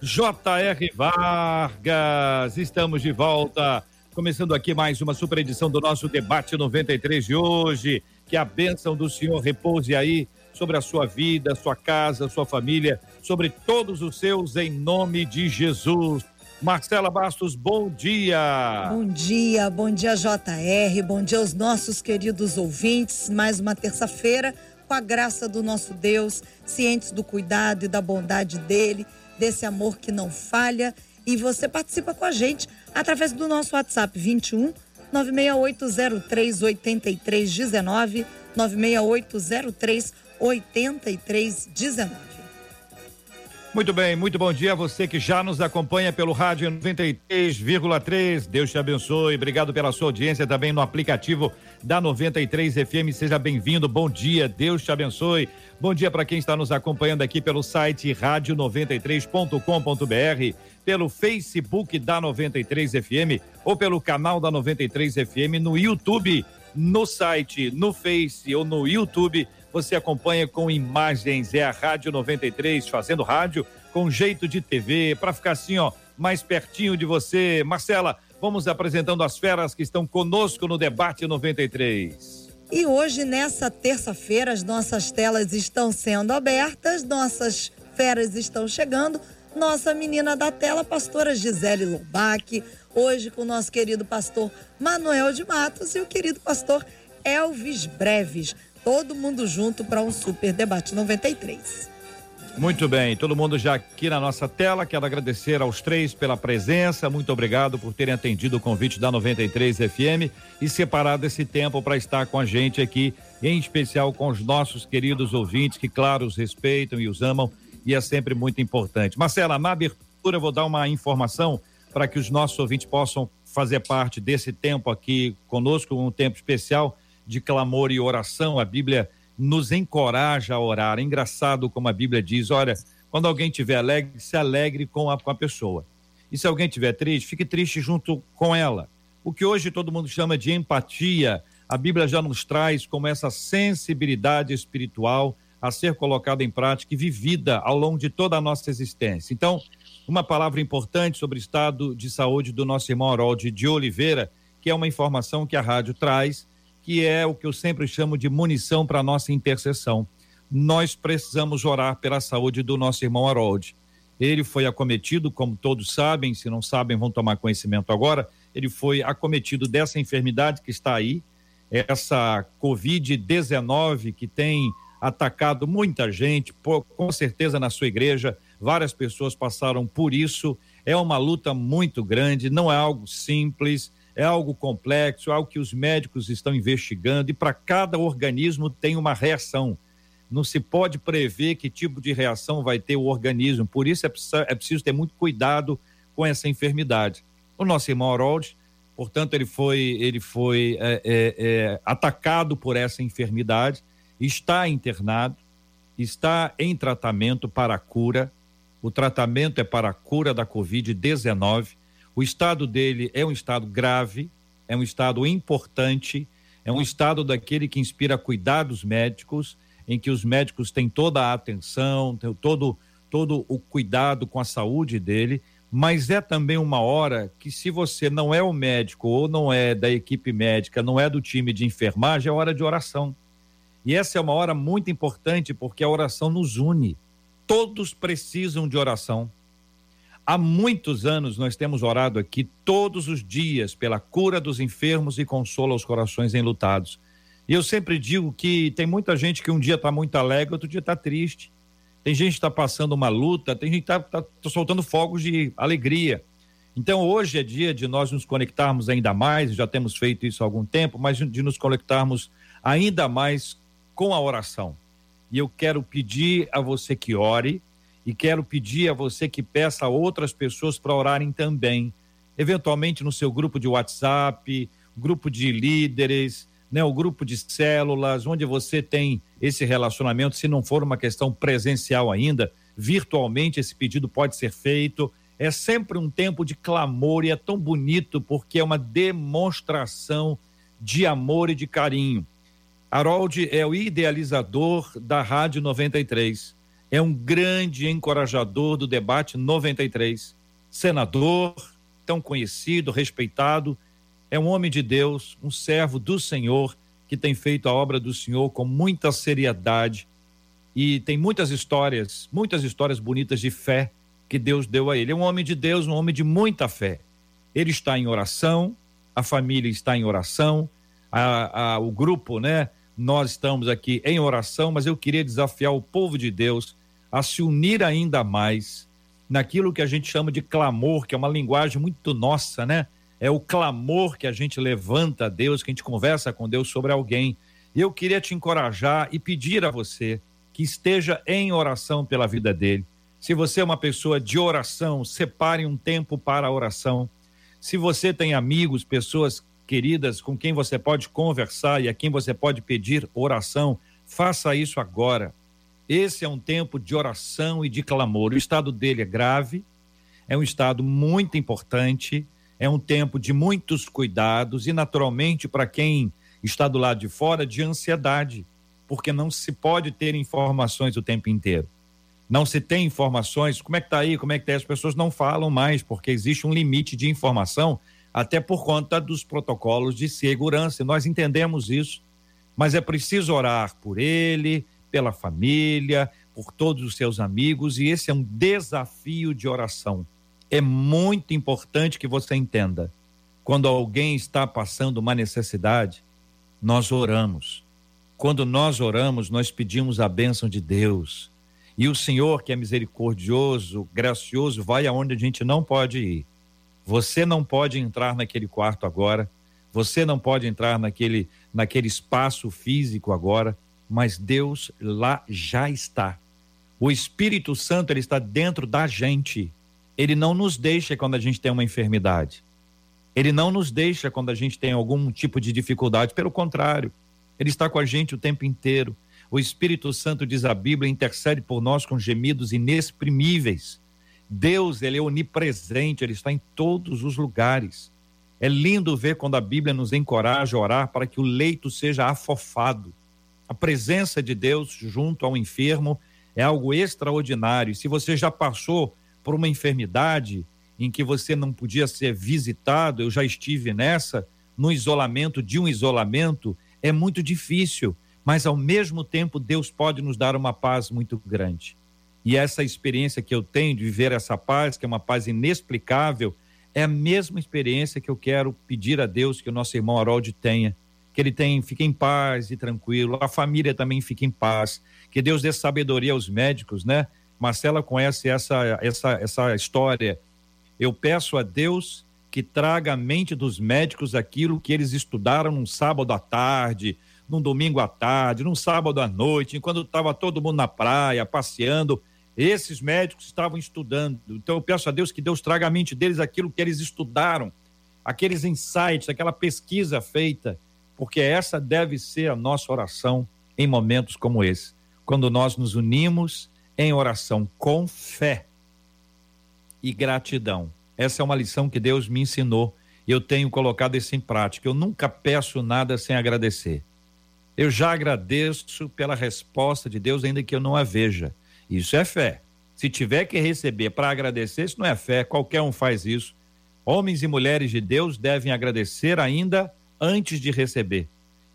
J.R. Vargas. Estamos de volta. Começando aqui mais uma super edição do nosso debate 93 de hoje. Que a bênção do Senhor repouse aí sobre a sua vida, sua casa, sua família, sobre todos os seus, em nome de Jesus. Marcela Bastos, bom dia. Bom dia, bom dia JR, bom dia aos nossos queridos ouvintes. Mais uma terça-feira, com a graça do nosso Deus, cientes do cuidado e da bondade dele, desse amor que não falha. E você participa com a gente através do nosso WhatsApp 21 96803 8319 96803 8319. Muito bem, muito bom dia a você que já nos acompanha pelo rádio 93,3. Deus te abençoe. Obrigado pela sua audiência também no aplicativo da 93 FM. Seja bem-vindo. Bom dia. Deus te abençoe. Bom dia para quem está nos acompanhando aqui pelo site rádio93.com.br, pelo Facebook da 93 FM ou pelo canal da 93 FM no YouTube, no site, no Face ou no YouTube você acompanha com imagens, é a Rádio 93 fazendo rádio com jeito de TV, para ficar assim, ó, mais pertinho de você. Marcela, vamos apresentando as feras que estão conosco no debate 93. E hoje, nessa terça-feira, as nossas telas estão sendo abertas, nossas feras estão chegando. Nossa menina da tela, pastora Gisele Lombac, hoje com o nosso querido pastor Manuel de Matos e o querido pastor Elvis Breves todo mundo junto para um super debate 93. Muito bem, todo mundo já aqui na nossa tela. Quero agradecer aos três pela presença. Muito obrigado por terem atendido o convite da 93 FM e separado esse tempo para estar com a gente aqui, em especial com os nossos queridos ouvintes que, claro, os respeitam e os amam e é sempre muito importante. Marcela, na abertura eu vou dar uma informação para que os nossos ouvintes possam fazer parte desse tempo aqui conosco, um tempo especial de clamor e oração, a Bíblia nos encoraja a orar. É engraçado como a Bíblia diz: olha, quando alguém estiver alegre, se alegre com a, com a pessoa. E se alguém estiver triste, fique triste junto com ela. O que hoje todo mundo chama de empatia, a Bíblia já nos traz como essa sensibilidade espiritual a ser colocada em prática e vivida ao longo de toda a nossa existência. Então, uma palavra importante sobre o estado de saúde do nosso irmão Harold de Oliveira, que é uma informação que a rádio traz que é o que eu sempre chamo de munição para nossa intercessão. Nós precisamos orar pela saúde do nosso irmão Harold. Ele foi acometido, como todos sabem, se não sabem, vão tomar conhecimento agora. Ele foi acometido dessa enfermidade que está aí, essa Covid-19 que tem atacado muita gente, com certeza na sua igreja, várias pessoas passaram por isso. É uma luta muito grande, não é algo simples é algo complexo, é algo que os médicos estão investigando e para cada organismo tem uma reação. Não se pode prever que tipo de reação vai ter o organismo, por isso é preciso, é preciso ter muito cuidado com essa enfermidade. O nosso irmão Harold, portanto, ele foi, ele foi é, é, é, atacado por essa enfermidade, está internado, está em tratamento para a cura. O tratamento é para a cura da Covid-19 o estado dele é um estado grave, é um estado importante, é um estado daquele que inspira cuidar dos médicos, em que os médicos têm toda a atenção, têm todo, todo o cuidado com a saúde dele, mas é também uma hora que, se você não é o médico ou não é da equipe médica, não é do time de enfermagem, é hora de oração. E essa é uma hora muito importante porque a oração nos une. Todos precisam de oração. Há muitos anos nós temos orado aqui todos os dias pela cura dos enfermos e consola os corações enlutados. E eu sempre digo que tem muita gente que um dia está muito alegre, outro dia está triste. Tem gente que está passando uma luta, tem gente que está tá, tá soltando fogos de alegria. Então hoje é dia de nós nos conectarmos ainda mais, já temos feito isso há algum tempo, mas de nos conectarmos ainda mais com a oração. E eu quero pedir a você que ore, e quero pedir a você que peça a outras pessoas para orarem também, eventualmente no seu grupo de WhatsApp, grupo de líderes, né, o grupo de células, onde você tem esse relacionamento, se não for uma questão presencial ainda, virtualmente esse pedido pode ser feito. É sempre um tempo de clamor e é tão bonito porque é uma demonstração de amor e de carinho. Harold é o idealizador da Rádio 93. É um grande encorajador do debate 93. Senador, tão conhecido, respeitado, é um homem de Deus, um servo do Senhor, que tem feito a obra do Senhor com muita seriedade e tem muitas histórias, muitas histórias bonitas de fé que Deus deu a ele. É um homem de Deus, um homem de muita fé. Ele está em oração, a família está em oração, a, a, o grupo, né? Nós estamos aqui em oração, mas eu queria desafiar o povo de Deus a se unir ainda mais naquilo que a gente chama de clamor, que é uma linguagem muito nossa, né? é o clamor que a gente levanta a Deus, que a gente conversa com Deus sobre alguém. E eu queria te encorajar e pedir a você que esteja em oração pela vida dele. Se você é uma pessoa de oração, separe um tempo para a oração. Se você tem amigos, pessoas queridas com quem você pode conversar e a quem você pode pedir oração, faça isso agora. Esse é um tempo de oração e de clamor. O estado dele é grave, é um estado muito importante é um tempo de muitos cuidados e, naturalmente, para quem está do lado de fora, de ansiedade, porque não se pode ter informações o tempo inteiro. Não se tem informações, como é que está aí, como é que está? As pessoas não falam mais, porque existe um limite de informação, até por conta dos protocolos de segurança. Nós entendemos isso, mas é preciso orar por ele, pela família, por todos os seus amigos, e esse é um desafio de oração é muito importante que você entenda. Quando alguém está passando uma necessidade, nós oramos. Quando nós oramos, nós pedimos a bênção de Deus. E o Senhor, que é misericordioso, gracioso, vai aonde a gente não pode ir. Você não pode entrar naquele quarto agora, você não pode entrar naquele, naquele espaço físico agora, mas Deus lá já está. O Espírito Santo ele está dentro da gente. Ele não nos deixa quando a gente tem uma enfermidade. Ele não nos deixa quando a gente tem algum tipo de dificuldade. Pelo contrário, ele está com a gente o tempo inteiro. O Espírito Santo, diz a Bíblia, intercede por nós com gemidos inexprimíveis. Deus, ele é onipresente, ele está em todos os lugares. É lindo ver quando a Bíblia nos encoraja a orar para que o leito seja afofado. A presença de Deus junto ao enfermo é algo extraordinário. Se você já passou por uma enfermidade em que você não podia ser visitado, eu já estive nessa, no isolamento de um isolamento, é muito difícil, mas ao mesmo tempo Deus pode nos dar uma paz muito grande. E essa experiência que eu tenho de viver essa paz, que é uma paz inexplicável, é a mesma experiência que eu quero pedir a Deus que o nosso irmão Harold tenha. Que ele tenha, fique em paz e tranquilo, a família também fique em paz, que Deus dê sabedoria aos médicos, né? Marcela conhece essa, essa, essa história. Eu peço a Deus que traga à mente dos médicos aquilo que eles estudaram num sábado à tarde, num domingo à tarde, num sábado à noite, enquanto estava todo mundo na praia, passeando. Esses médicos estavam estudando. Então eu peço a Deus que Deus traga à mente deles aquilo que eles estudaram, aqueles insights, aquela pesquisa feita, porque essa deve ser a nossa oração em momentos como esse, quando nós nos unimos em oração com fé e gratidão. Essa é uma lição que Deus me ensinou e eu tenho colocado isso em prática. Eu nunca peço nada sem agradecer. Eu já agradeço pela resposta de Deus, ainda que eu não a veja. Isso é fé. Se tiver que receber para agradecer, isso não é fé, qualquer um faz isso. Homens e mulheres de Deus devem agradecer ainda antes de receber,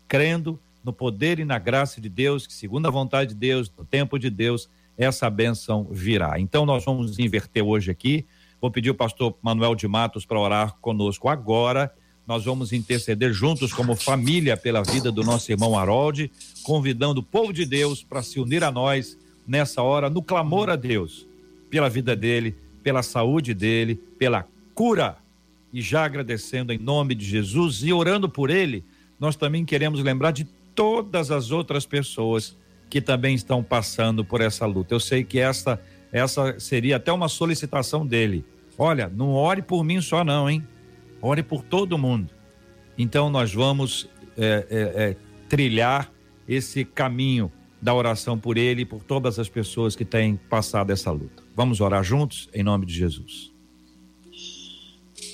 crendo no poder e na graça de Deus, que segundo a vontade de Deus, no tempo de Deus, essa bênção virá. Então nós vamos inverter hoje aqui. Vou pedir o pastor Manuel de Matos para orar conosco agora. Nós vamos interceder juntos como família pela vida do nosso irmão Harold, convidando o povo de Deus para se unir a nós nessa hora no clamor a Deus pela vida dele, pela saúde dele, pela cura. E já agradecendo em nome de Jesus e orando por ele, nós também queremos lembrar de todas as outras pessoas que também estão passando por essa luta. Eu sei que esta essa seria até uma solicitação dele. Olha, não ore por mim só, não, hein? Ore por todo mundo. Então, nós vamos é, é, é, trilhar esse caminho da oração por ele e por todas as pessoas que têm passado essa luta. Vamos orar juntos em nome de Jesus.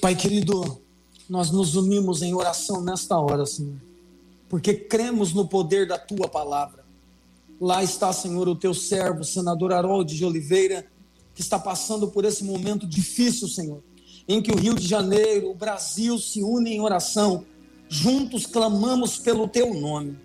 Pai querido, nós nos unimos em oração nesta hora, Senhor, porque cremos no poder da tua palavra. Lá está, Senhor, o teu servo, senador Harold de Oliveira, que está passando por esse momento difícil, Senhor, em que o Rio de Janeiro, o Brasil se unem em oração, juntos clamamos pelo teu nome.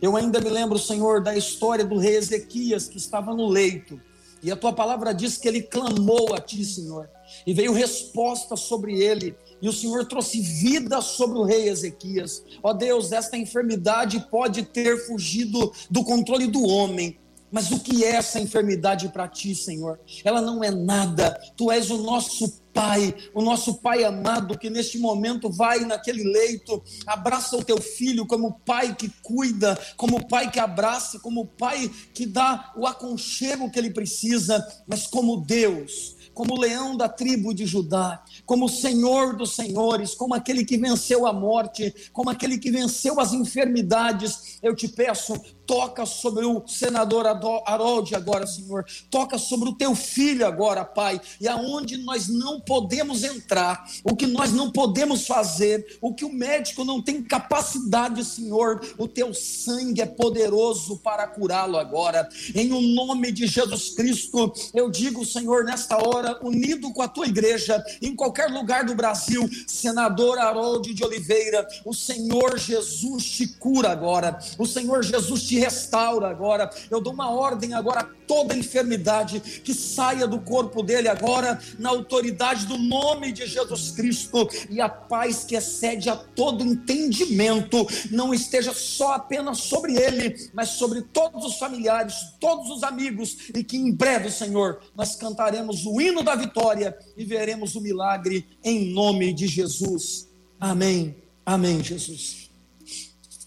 Eu ainda me lembro, Senhor, da história do rei Ezequias que estava no leito, e a tua palavra diz que ele clamou a ti, Senhor, e veio resposta sobre ele. E o Senhor trouxe vida sobre o rei Ezequias. Ó Deus, esta enfermidade pode ter fugido do controle do homem, mas o que é essa enfermidade para ti, Senhor? Ela não é nada. Tu és o nosso Pai, o nosso Pai amado, que neste momento vai naquele leito, abraça o teu filho como pai que cuida, como pai que abraça, como pai que dá o aconchego que ele precisa, mas como Deus como leão da tribo de Judá, como Senhor dos senhores, como aquele que venceu a morte, como aquele que venceu as enfermidades. Eu te peço, toca sobre o senador Harold agora, Senhor. Toca sobre o teu filho agora, Pai. E aonde nós não podemos entrar, o que nós não podemos fazer, o que o médico não tem capacidade, Senhor, o teu sangue é poderoso para curá-lo agora. Em o nome de Jesus Cristo, eu digo, Senhor, nesta hora, unido com a tua igreja, em qualquer lugar do Brasil, senador Harold de Oliveira, o Senhor Jesus te cura agora. O Senhor Jesus te restaura agora. Eu dou uma ordem agora a toda enfermidade que saia do corpo dele agora, na autoridade do nome de Jesus Cristo, e a paz que excede a todo entendimento não esteja só apenas sobre ele, mas sobre todos os familiares, todos os amigos, e que em breve, Senhor, nós cantaremos o hino da vitória e veremos o milagre em nome de Jesus. Amém. Amém, Jesus.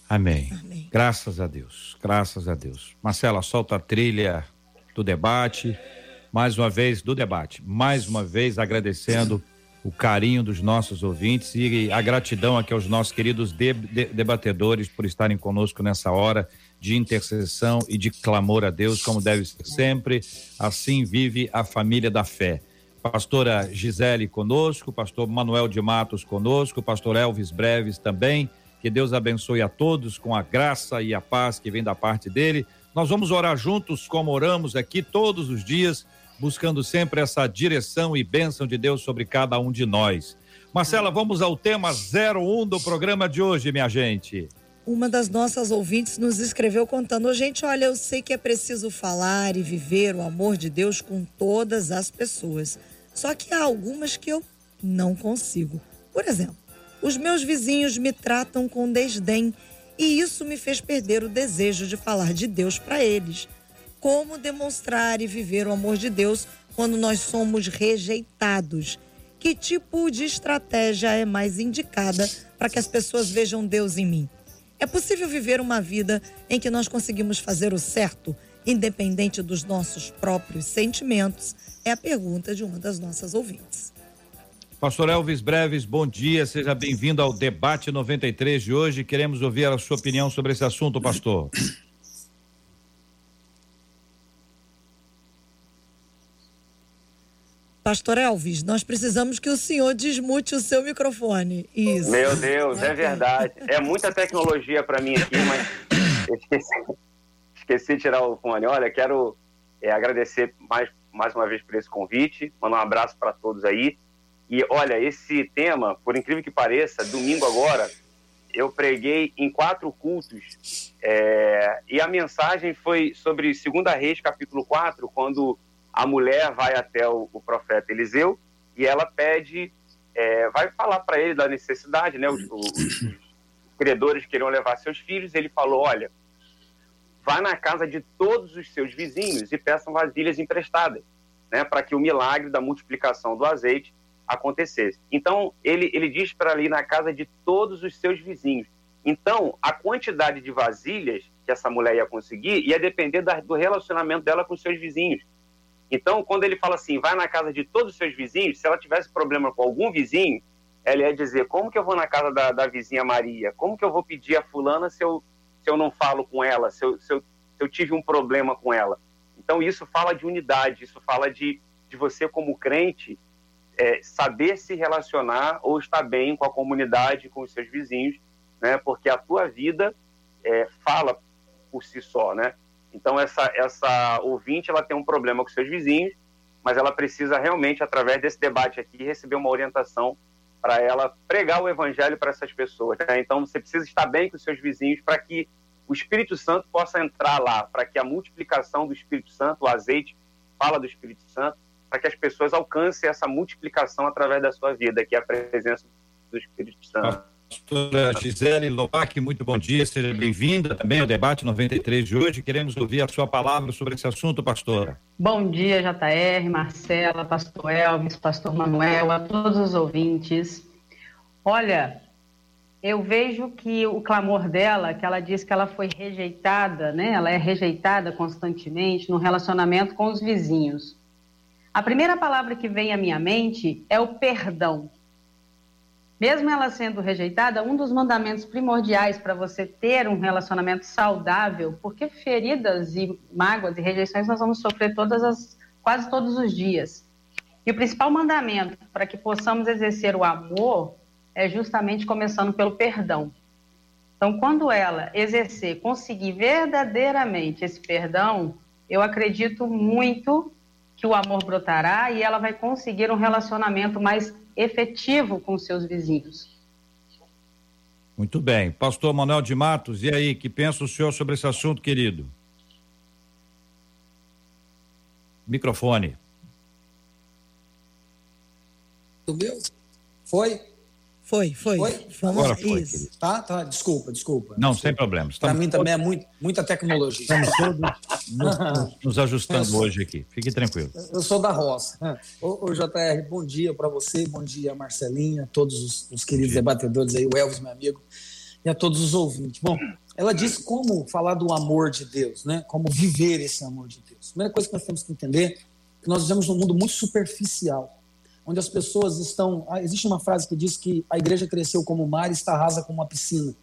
Amém. Amém. Graças a Deus. Graças a Deus. Marcela, solta a trilha do debate. Mais uma vez, do debate. Mais uma vez, agradecendo o carinho dos nossos ouvintes e a gratidão aqui aos nossos queridos de, de, debatedores por estarem conosco nessa hora de intercessão e de clamor a Deus, como deve ser sempre. Assim vive a família da fé. Pastora Gisele conosco, pastor Manuel de Matos conosco, pastor Elvis Breves também que Deus abençoe a todos com a graça e a paz que vem da parte dele. Nós vamos orar juntos, como oramos aqui todos os dias, buscando sempre essa direção e bênção de Deus sobre cada um de nós. Marcela, vamos ao tema 01 do programa de hoje, minha gente. Uma das nossas ouvintes nos escreveu contando: gente, olha, eu sei que é preciso falar e viver o amor de Deus com todas as pessoas. Só que há algumas que eu não consigo. Por exemplo, os meus vizinhos me tratam com desdém e isso me fez perder o desejo de falar de Deus para eles. Como demonstrar e viver o amor de Deus quando nós somos rejeitados? Que tipo de estratégia é mais indicada para que as pessoas vejam Deus em mim? É possível viver uma vida em que nós conseguimos fazer o certo, independente dos nossos próprios sentimentos? É a pergunta de uma das nossas ouvintes. Pastor Elvis Breves, bom dia, seja bem-vindo ao debate 93 de hoje. Queremos ouvir a sua opinião sobre esse assunto, pastor. Pastor Elvis, nós precisamos que o senhor desmute o seu microfone. Isso. Meu Deus, é verdade. É muita tecnologia para mim aqui, mas esqueci, esqueci de tirar o fone. Olha, quero é, agradecer mais, mais uma vez por esse convite, mandar um abraço para todos aí. E olha, esse tema, por incrível que pareça, domingo agora, eu preguei em quatro cultos é, e a mensagem foi sobre 2 Reis, capítulo 4, quando a mulher vai até o, o profeta Eliseu e ela pede, é, vai falar para ele da necessidade, né? Os, os, os credores queriam levar seus filhos, ele falou: olha, vá na casa de todos os seus vizinhos e peçam vasilhas emprestadas, né? Para que o milagre da multiplicação do azeite acontecesse. Então, ele, ele diz para ali na casa de todos os seus vizinhos. Então, a quantidade de vasilhas que essa mulher ia conseguir ia depender da, do relacionamento dela com os seus vizinhos. Então, quando ele fala assim, vai na casa de todos os seus vizinhos, se ela tivesse problema com algum vizinho, ela ia dizer, como que eu vou na casa da, da vizinha Maria? Como que eu vou pedir a fulana se eu, se eu não falo com ela, se eu, se eu, se eu tive um problema com ela? Então, isso fala de unidade, isso fala de, de você, como crente, é, saber se relacionar ou estar bem com a comunidade, com os seus vizinhos, né? Porque a tua vida é, fala por si só, né? Então essa essa ouvinte ela tem um problema com seus vizinhos, mas ela precisa realmente através desse debate aqui receber uma orientação para ela pregar o evangelho para essas pessoas. Né? Então você precisa estar bem com os seus vizinhos para que o Espírito Santo possa entrar lá, para que a multiplicação do Espírito Santo, o azeite fala do Espírito Santo, para que as pessoas alcancem essa multiplicação através da sua vida, que é a presença do Espírito Santo. Pastora Gisele Lobac, muito bom dia, seja bem-vinda também ao debate 93 de hoje. Queremos ouvir a sua palavra sobre esse assunto, pastora. Bom dia, JR, Marcela, pastor Elvis, pastor Manuel, a todos os ouvintes. Olha, eu vejo que o clamor dela, que ela diz que ela foi rejeitada, né? Ela é rejeitada constantemente no relacionamento com os vizinhos. A primeira palavra que vem à minha mente é o perdão. Mesmo ela sendo rejeitada, um dos mandamentos primordiais para você ter um relacionamento saudável, porque feridas e mágoas e rejeições nós vamos sofrer todas as, quase todos os dias. E o principal mandamento para que possamos exercer o amor é justamente começando pelo perdão. Então, quando ela exercer, conseguir verdadeiramente esse perdão, eu acredito muito que o amor brotará e ela vai conseguir um relacionamento mais efetivo com seus vizinhos. Muito bem. Pastor Manuel de Matos, e aí, que pensa o senhor sobre esse assunto, querido? Microfone. Foi? Foi, foi. Foi? Vamos, Agora foi, isso. Tá, tá, desculpa, desculpa. Não, desculpa. sem problemas. Para mim também é muito, muita tecnologia. Estamos todos nos, nos ajustando hoje aqui. Fique tranquilo. Eu sou da roça. Ô, ô JR, bom dia para você, bom dia Marcelinha, todos os, os queridos debatedores aí, o Elvis, meu amigo, e a todos os ouvintes. Bom, ela disse como falar do amor de Deus, né? Como viver esse amor de Deus. A primeira coisa que nós temos que entender é que nós vivemos num mundo muito superficial, onde as pessoas estão. ah, Existe uma frase que diz que a igreja cresceu como o mar e está rasa como uma piscina.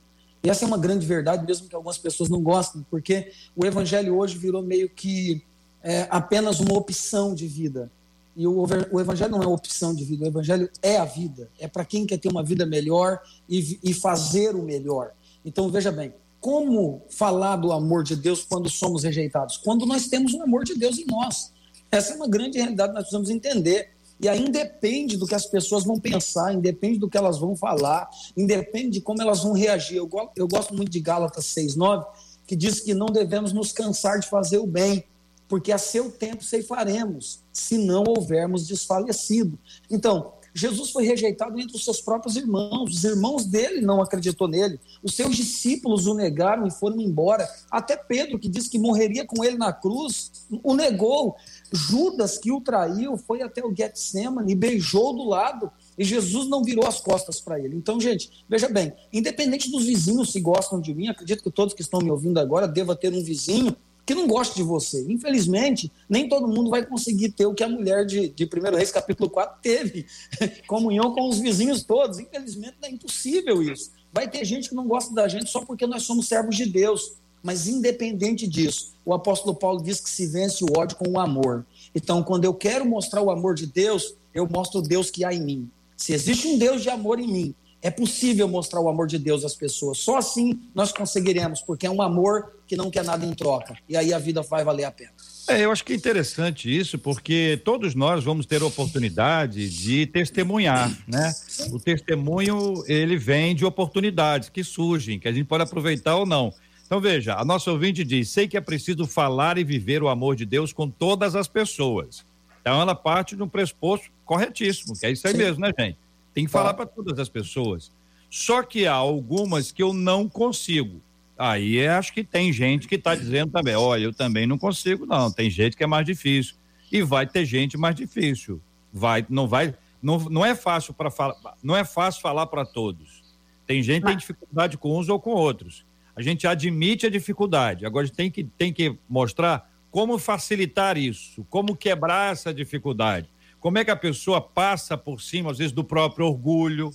E essa é uma grande verdade, mesmo que algumas pessoas não gostem, porque o evangelho hoje virou meio que é, apenas uma opção de vida. E o, o evangelho não é opção de vida, o evangelho é a vida. É para quem quer ter uma vida melhor e, e fazer o melhor. Então, veja bem, como falar do amor de Deus quando somos rejeitados? Quando nós temos o amor de Deus em nós. Essa é uma grande realidade que nós precisamos entender. E aí independe do que as pessoas vão pensar, independe do que elas vão falar, independe de como elas vão reagir. Eu, eu gosto muito de Gálatas 6,9, que diz que não devemos nos cansar de fazer o bem, porque a seu tempo ceifaremos, se não houvermos desfalecido. Então, Jesus foi rejeitado entre os seus próprios irmãos, os irmãos dele não acreditou nele, os seus discípulos o negaram e foram embora. Até Pedro, que disse que morreria com ele na cruz, o negou. Judas, que o traiu, foi até o Getsemane e beijou do lado. E Jesus não virou as costas para ele. Então, gente, veja bem, independente dos vizinhos se gostam de mim, acredito que todos que estão me ouvindo agora deva ter um vizinho que não goste de você. Infelizmente, nem todo mundo vai conseguir ter o que a mulher de, de 1 Reis, capítulo 4, teve. Comunhão com os vizinhos todos. Infelizmente, é impossível isso. Vai ter gente que não gosta da gente só porque nós somos servos de Deus. Mas, independente disso, o apóstolo Paulo diz que se vence o ódio com o amor. Então, quando eu quero mostrar o amor de Deus, eu mostro o Deus que há em mim. Se existe um Deus de amor em mim, é possível mostrar o amor de Deus às pessoas. Só assim nós conseguiremos, porque é um amor que não quer nada em troca. E aí a vida vai valer a pena. É, eu acho que é interessante isso, porque todos nós vamos ter oportunidade de testemunhar, né? O testemunho, ele vem de oportunidades que surgem, que a gente pode aproveitar ou não. Então, veja, a nossa ouvinte diz: sei que é preciso falar e viver o amor de Deus com todas as pessoas. Então, ela parte de um pressuposto corretíssimo, que é isso aí Sim. mesmo, né, gente? Tem que falar Claro. para todas as pessoas. Só que há algumas que eu não consigo. Aí é, acho que tem gente que está dizendo também: olha, eu também não consigo, não. Tem gente que é mais difícil. E vai ter gente mais difícil. Vai, não vai. Não, não é fácil para falar, não é fácil falar para todos. Tem gente que tem dificuldade com uns ou com outros. A gente admite a dificuldade. Agora tem que, tem que mostrar como facilitar isso? Como quebrar essa dificuldade? Como é que a pessoa passa por cima, às vezes, do próprio orgulho,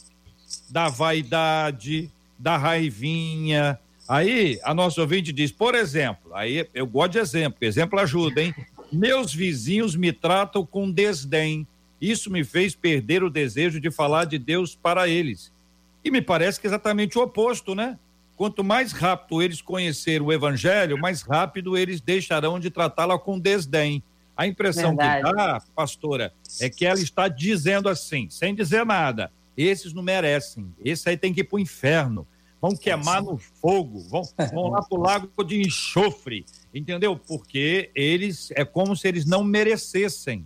da vaidade, da raivinha? Aí a nossa ouvinte diz, por exemplo, aí eu gosto de exemplo, exemplo ajuda, hein? Meus vizinhos me tratam com desdém. Isso me fez perder o desejo de falar de Deus para eles. E me parece que é exatamente o oposto, né? Quanto mais rápido eles conhecerem o evangelho, mais rápido eles deixarão de tratá-la com desdém. A impressão Verdade. que dá, pastora, é que ela está dizendo assim, sem dizer nada. Esses não merecem. Esse aí tem que ir para o inferno. Vão queimar no fogo, vão, vão lá para o lago de enxofre. Entendeu? Porque eles é como se eles não merecessem,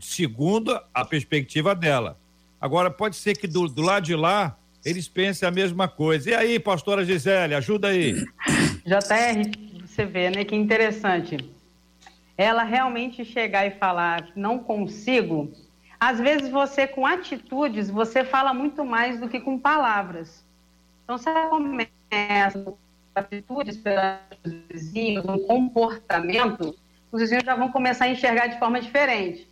segundo a perspectiva dela. Agora, pode ser que do, do lado de lá eles pensem a mesma coisa. E aí, pastora Gisele, ajuda aí. JR, você vê, né? Que interessante. Ela realmente chegar e falar, não consigo. Às vezes você, com atitudes, você fala muito mais do que com palavras. Então, se ela começa com atitudes pelos vizinhos, um comportamento, os vizinhos já vão começar a enxergar de forma diferente.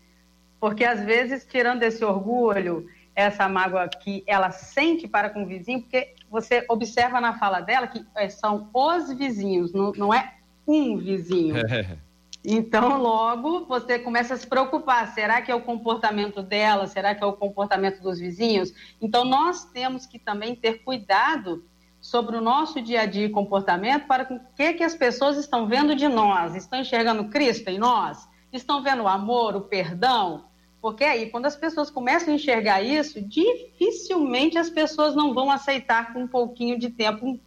Porque, às vezes, tirando esse orgulho, essa mágoa que ela sente para com o vizinho, porque você observa na fala dela que é, são os vizinhos, não, não é um vizinho. É. Então, logo, você começa a se preocupar: será que é o comportamento dela? Será que é o comportamento dos vizinhos? Então, nós temos que também ter cuidado sobre o nosso dia a dia e comportamento para o que, que as pessoas estão vendo de nós. Estão enxergando Cristo em nós? Estão vendo o amor, o perdão? Porque aí, quando as pessoas começam a enxergar isso, dificilmente as pessoas não vão aceitar com um pouquinho de tempo, um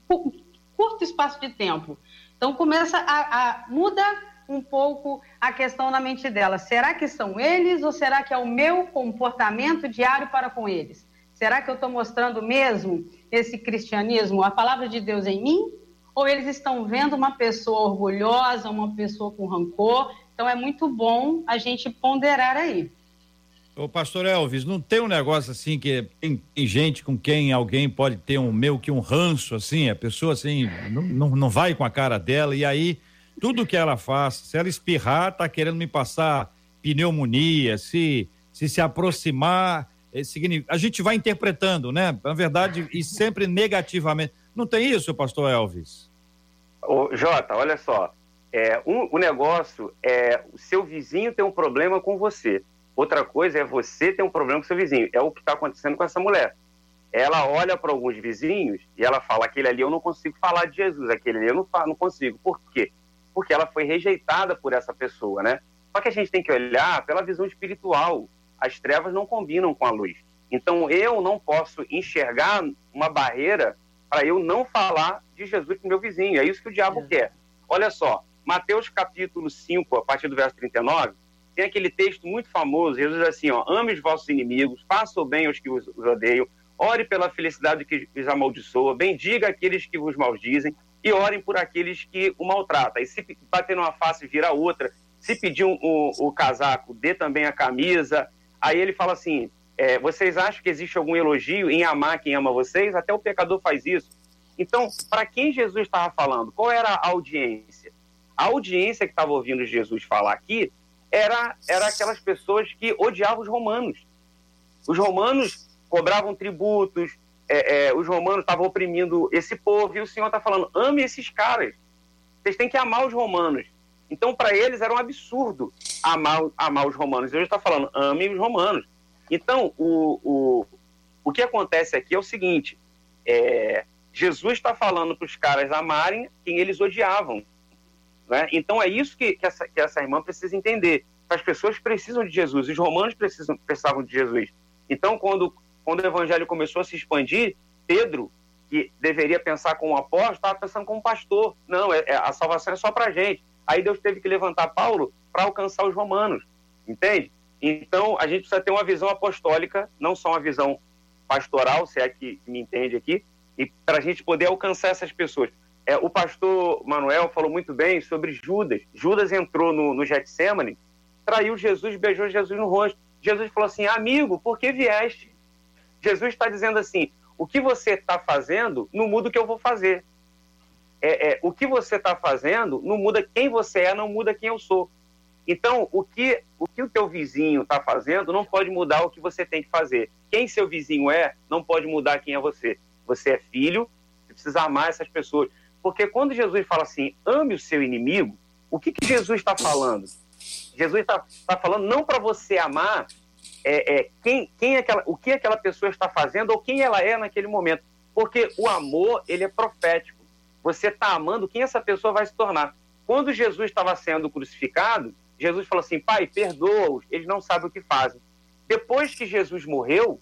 curto espaço de tempo. Então, começa a, a muda um pouco a questão na mente dela. Será que são eles ou será que é o meu comportamento diário para com eles? Será que eu estou mostrando mesmo esse cristianismo, a palavra de Deus em mim? Ou eles estão vendo uma pessoa orgulhosa, uma pessoa com rancor? Então é muito bom a gente ponderar aí. Ô, pastor Elvis, não tem um negócio assim que tem, tem, gente com quem alguém pode ter um meio que um ranço, assim, a pessoa assim, não, não, não vai com a cara dela, e aí tudo que ela faz, se ela espirrar, tá querendo me passar pneumonia, se se, se aproximar, é, a gente vai interpretando, né? Na verdade, e sempre negativamente. Não tem isso, pastor Elvis? Ô, Jota, olha só. É, um, o negócio é o seu vizinho tem um problema com você. Outra coisa é você ter um problema com seu vizinho. É o que está acontecendo com essa mulher. Ela olha para alguns vizinhos e ela fala: aquele ali eu não consigo falar de Jesus, aquele ali eu não, não consigo. Por quê? Porque ela foi rejeitada por essa pessoa, né? Só que a gente tem que olhar pela visão espiritual. As trevas não combinam com a luz. Então eu não posso enxergar uma barreira para eu não falar de Jesus para meu vizinho. É isso que o diabo é. quer. Olha só, Mateus capítulo 5, a partir do verso 39, tem aquele texto muito famoso, Jesus diz assim, ó, ame os vossos inimigos, faça o bem aos que os odeiam, ore pela felicidade que os amaldiçoa, bendiga aqueles que vos maldizem e orem por aqueles que o maltratam. E se bater numa face, vira outra. Se pedir um, o casaco, dê também a camisa. Aí ele fala assim, é, vocês acham que existe algum elogio em amar quem ama vocês? Até o pecador faz isso. Então, para quem Jesus estava falando? Qual era a audiência? A audiência que estava ouvindo Jesus falar aqui era, era aquelas pessoas que odiavam os romanos. Os romanos cobravam tributos, é, é, os romanos estavam oprimindo esse povo, e o Senhor está falando: ame esses caras. Vocês têm que amar os romanos. Então, para eles era um absurdo amar, amar os romanos. Ele está falando: ame os romanos. Então, o, o, o que acontece aqui é o seguinte: é, Jesus está falando para os caras amarem quem eles odiavam. Né? Então é isso que, que, essa, que essa irmã precisa entender. As pessoas precisam de Jesus, os romanos precisam, precisavam de Jesus. Então, quando, quando o evangelho começou a se expandir, Pedro, que deveria pensar como um apóstolo, estava pensando como um pastor. Não, é, é a salvação é só para gente. Aí Deus teve que levantar Paulo para alcançar os romanos, entende? Então, a gente precisa ter uma visão apostólica, não só uma visão pastoral, se é que me entende aqui, e para a gente poder alcançar essas pessoas. É, o pastor Manuel falou muito bem sobre Judas. Judas entrou no, no Getsemane, traiu Jesus, beijou Jesus no rosto. Jesus falou assim: Amigo, por que vieste? Jesus está dizendo assim: O que você está fazendo não muda o que eu vou fazer. é, é, o que você está fazendo não muda quem você é, não muda quem eu sou. Então, o que o, que o teu vizinho está fazendo não pode mudar o que você tem que fazer. Quem seu vizinho é, não pode mudar quem é você. Você é filho, você precisa amar essas pessoas. Porque quando Jesus fala assim, ame o seu inimigo, o que, que Jesus está falando? Jesus está tá falando não para você amar é, é, quem, quem é aquela, o que aquela pessoa está fazendo ou quem ela é naquele momento. Porque o amor, ele é profético. Você está amando quem essa pessoa vai se tornar. Quando Jesus estava sendo crucificado, Jesus falou assim: Pai, perdoa-os, eles não sabem o que fazem. Depois que Jesus morreu,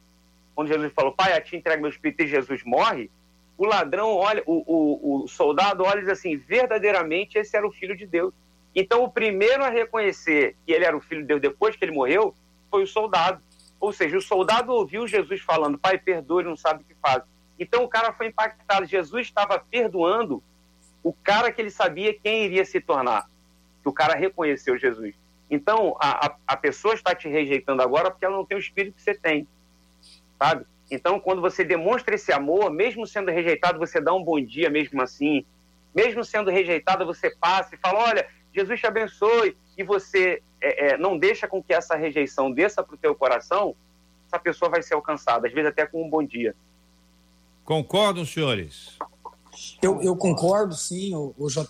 quando Jesus falou: Pai, a ti entrega meu espírito e Jesus morre, o ladrão olha, o, o, o soldado olha e diz assim: verdadeiramente esse era o filho de Deus. Então, o primeiro a reconhecer que ele era o filho de Deus depois que ele morreu foi o soldado. Ou seja, o soldado ouviu Jesus falando: Pai, perdoa, ele não sabe o que faz. Então, o cara foi impactado. Jesus estava perdoando o cara que ele sabia quem iria se tornar. Que o cara reconheceu Jesus. Então, a, a, a pessoa está te rejeitando agora porque ela não tem o espírito que você tem. Sabe? Então, quando você demonstra esse amor, mesmo sendo rejeitado, você dá um bom dia mesmo assim. Mesmo sendo rejeitado, você passa e fala: Olha, Jesus te abençoe, e você é, é, não deixa com que essa rejeição desça para o teu coração, essa pessoa vai ser alcançada, às vezes até com um bom dia. Concordam, senhores? Eu, eu concordo, sim, o, o JR.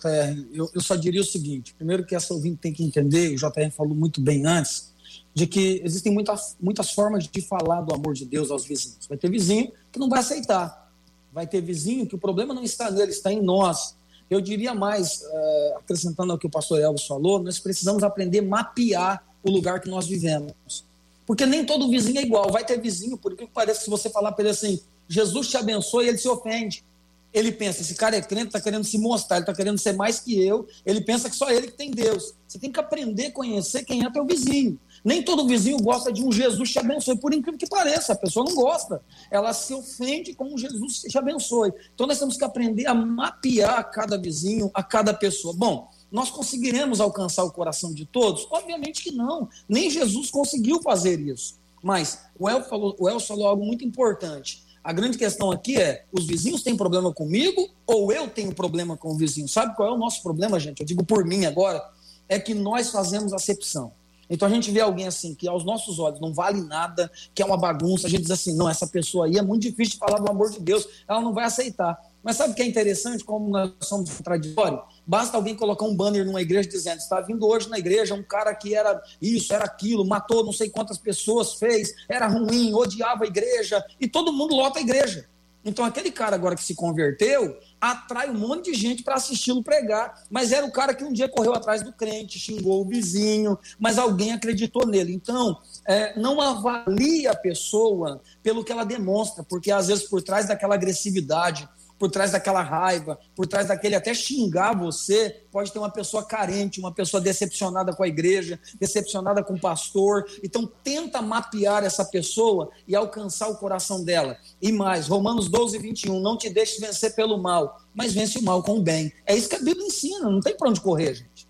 Eu, eu, só diria o seguinte: primeiro, que essa ouvinte tem que entender, o JR falou muito bem antes, de que existem muitas, muitas formas de falar do amor de Deus aos vizinhos. Vai ter vizinho que não vai aceitar, vai ter vizinho que o problema não está nele, está em nós. Eu diria mais, uh, acrescentando ao que o pastor Elvis falou, nós precisamos aprender a mapear o lugar que nós vivemos. Porque nem todo vizinho é igual. Vai ter vizinho, por que parece, se você falar para ele assim, Jesus te abençoe, ele se ofende. Ele pensa, esse cara é crente, está querendo se mostrar, ele está querendo ser mais que eu, ele pensa que só ele que tem Deus. Você tem que aprender a conhecer quem é teu vizinho. Nem todo vizinho gosta de um Jesus te abençoe, por incrível que pareça, a pessoa não gosta. Ela se ofende com um Jesus te abençoe. Então nós temos que aprender a mapear cada vizinho, a cada pessoa. Bom, nós conseguiremos alcançar o coração de todos? Obviamente que não. Nem Jesus conseguiu fazer isso. Mas o El falou, o El falou algo muito importante. A grande questão aqui é: os vizinhos têm problema comigo ou eu tenho problema com o vizinho? Sabe qual é o nosso problema, gente? Eu digo por mim agora: é que nós fazemos acepção. Então a gente vê alguém assim, que aos nossos olhos não vale nada, que é uma bagunça, a gente diz assim, não, essa pessoa aí é muito difícil de falar do amor de Deus, ela não vai aceitar. Mas sabe o que é interessante, como nós somos contraditórios? Basta alguém colocar um banner numa igreja dizendo: está vindo hoje na igreja um cara que era isso, era aquilo, matou não sei quantas pessoas, fez, era ruim, odiava a igreja, e todo mundo lota a igreja. Então, aquele cara agora que se converteu atrai um monte de gente para assisti-lo pregar, mas era o cara que um dia correu atrás do crente, xingou o vizinho, mas alguém acreditou nele. Então, é, não avalie a pessoa pelo que ela demonstra, porque às vezes por trás daquela agressividade, por trás daquela raiva, por trás daquele até xingar você, pode ter uma pessoa carente, uma pessoa decepcionada com a igreja, decepcionada com o pastor. Então, tenta mapear essa pessoa e alcançar o coração dela. E mais, Romanos 12, 21, não te deixes vencer pelo mal, mas vence o mal com o bem. É isso que a Bíblia ensina, não tem para onde correr, gente.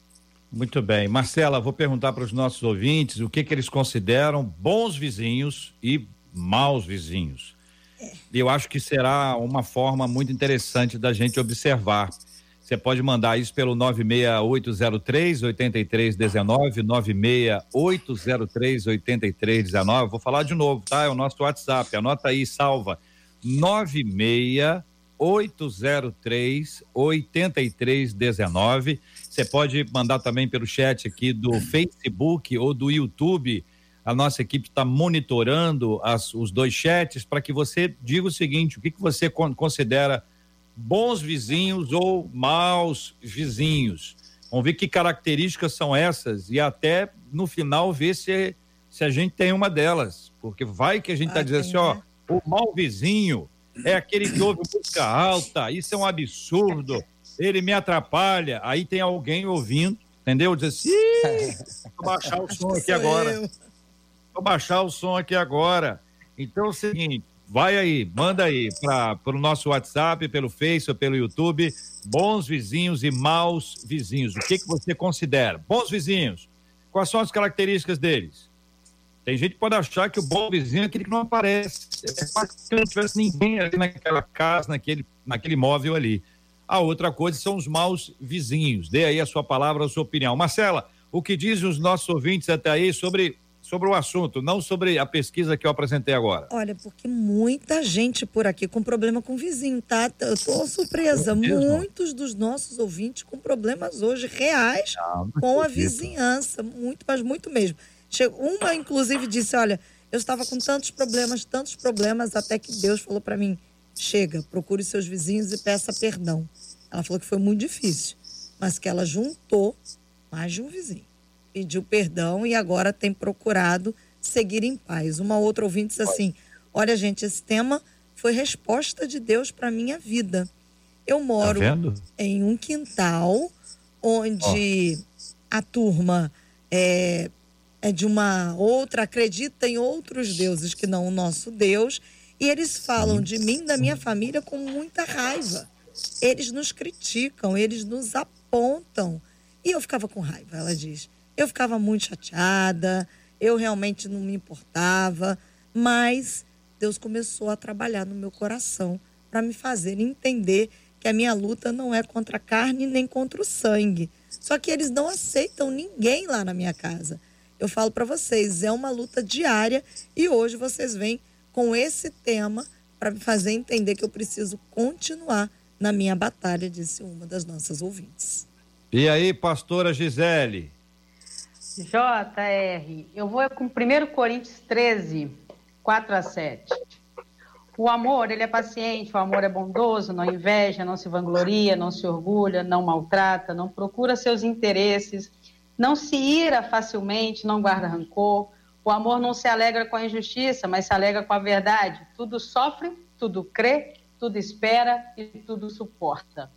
Muito bem. Marcela, vou perguntar para os nossos ouvintes o que, que eles consideram bons vizinhos e maus vizinhos. E eu acho que será uma forma muito interessante da gente observar. Você pode mandar isso pelo 96803 8319, 96803 8319. Vou falar de novo, tá? É o nosso WhatsApp. Anota aí, salva. 96803 8319. Você pode mandar também pelo chat aqui do Facebook ou do YouTube a nossa equipe está monitorando as, os dois chats para que você diga o seguinte: o que, que você considera bons vizinhos ou maus vizinhos? Vamos ver que características são essas e até no final ver se, se a gente tem uma delas. Porque vai que a gente está ah, dizendo assim: ó, né? o mau vizinho é aquele que ouve música alta, isso é um absurdo, ele me atrapalha. Aí tem alguém ouvindo, entendeu? Diz assim: vou baixar o som aqui agora. Eu. Vou baixar o som aqui agora. Então é o seguinte, vai aí, manda aí para o nosso WhatsApp, pelo Face ou pelo YouTube, bons vizinhos e maus vizinhos. O que, que você considera? Bons vizinhos, quais são as características deles? Tem gente que pode achar que o bom vizinho é aquele que não aparece. É quase que não tivesse ninguém ali naquela casa, naquele, naquele imóvel ali. A outra coisa são os maus vizinhos. Dê aí a sua palavra, a sua opinião. Marcela, o que dizem os nossos ouvintes até aí sobre sobre o assunto, não sobre a pesquisa que eu apresentei agora. Olha, porque muita gente por aqui com problema com o vizinho, tá? Eu tô surpresa. Muitos dos nossos ouvintes com problemas hoje reais não, não com a vizinhança. Muito, mas muito mesmo. Uma, inclusive, disse: Olha, eu estava com tantos problemas, tantos problemas, até que Deus falou para mim: chega, procure seus vizinhos e peça perdão. Ela falou que foi muito difícil, mas que ela juntou mais de um vizinho pediu perdão e agora tem procurado seguir em paz. Uma outra ouvinte disse assim: Olha, gente, esse tema foi resposta de Deus para minha vida. Eu moro tá em um quintal onde oh. a turma é, é de uma outra, acredita em outros deuses que não o nosso Deus, e eles falam de mim, da minha família, com muita raiva. Eles nos criticam, eles nos apontam. E eu ficava com raiva, ela diz. Eu ficava muito chateada, eu realmente não me importava, mas Deus começou a trabalhar no meu coração para me fazer entender que a minha luta não é contra a carne nem contra o sangue. Só que eles não aceitam ninguém lá na minha casa. Eu falo para vocês, é uma luta diária e hoje vocês vêm com esse tema para me fazer entender que eu preciso continuar na minha batalha, disse uma das nossas ouvintes. E aí, pastora Gisele? JR, eu vou com 1 Coríntios 13, 4 a 7. O amor, ele é paciente, o amor é bondoso, não inveja, não se vangloria, não se orgulha, não maltrata, não procura seus interesses, não se ira facilmente, não guarda rancor. O amor não se alegra com a injustiça, mas se alegra com a verdade. Tudo sofre, tudo crê, tudo espera e tudo suporta.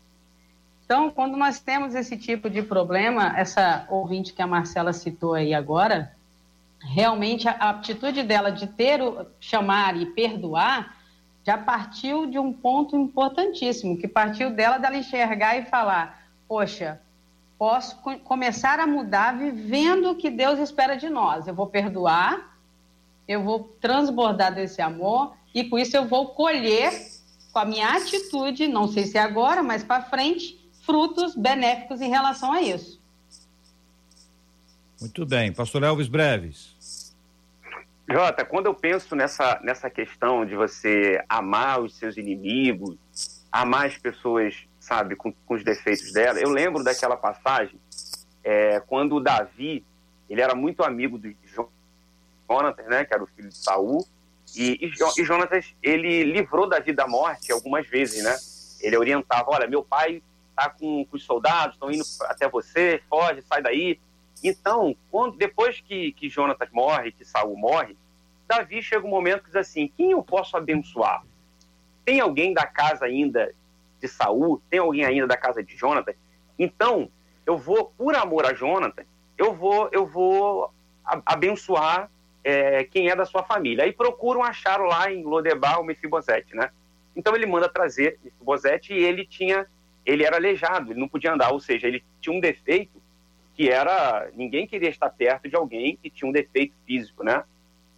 Então, quando nós temos esse tipo de problema, essa ouvinte que a Marcela citou aí agora, realmente a atitude dela de ter o chamar e perdoar já partiu de um ponto importantíssimo, que partiu dela dela enxergar e falar: "Poxa, posso começar a mudar vivendo o que Deus espera de nós. Eu vou perdoar, eu vou transbordar desse amor e com isso eu vou colher com a minha atitude, não sei se é agora, mas para frente, frutos benéficos em relação a isso. Muito bem. Pastor Elvis Breves. Jota, quando eu penso nessa, nessa questão de você amar os seus inimigos, amar as pessoas, sabe, com, com os defeitos dela, eu lembro daquela passagem é, quando o Davi, ele era muito amigo de Jonatas, né, que era o filho de Saul, e, e, e Jonatas, ele livrou Davi da morte algumas vezes, né? Ele orientava, olha, meu pai tá com, com os soldados, estão indo até você, foge, sai daí. Então, quando, depois que, que Jonatas morre, que Saul morre, Davi chega um momento que diz assim: quem eu posso abençoar? Tem alguém da casa ainda de Saul? Tem alguém ainda da casa de Jonatas? Então, eu vou, por amor a Jonatas, eu vou, eu vou abençoar é, quem é da sua família. Aí procuram achar lá em Lodebar o Mefibosete, né? Então ele manda trazer Mefibosete e ele tinha ele era aleijado, ele não podia andar, ou seja, ele tinha um defeito que era ninguém queria estar perto de alguém que tinha um defeito físico, né?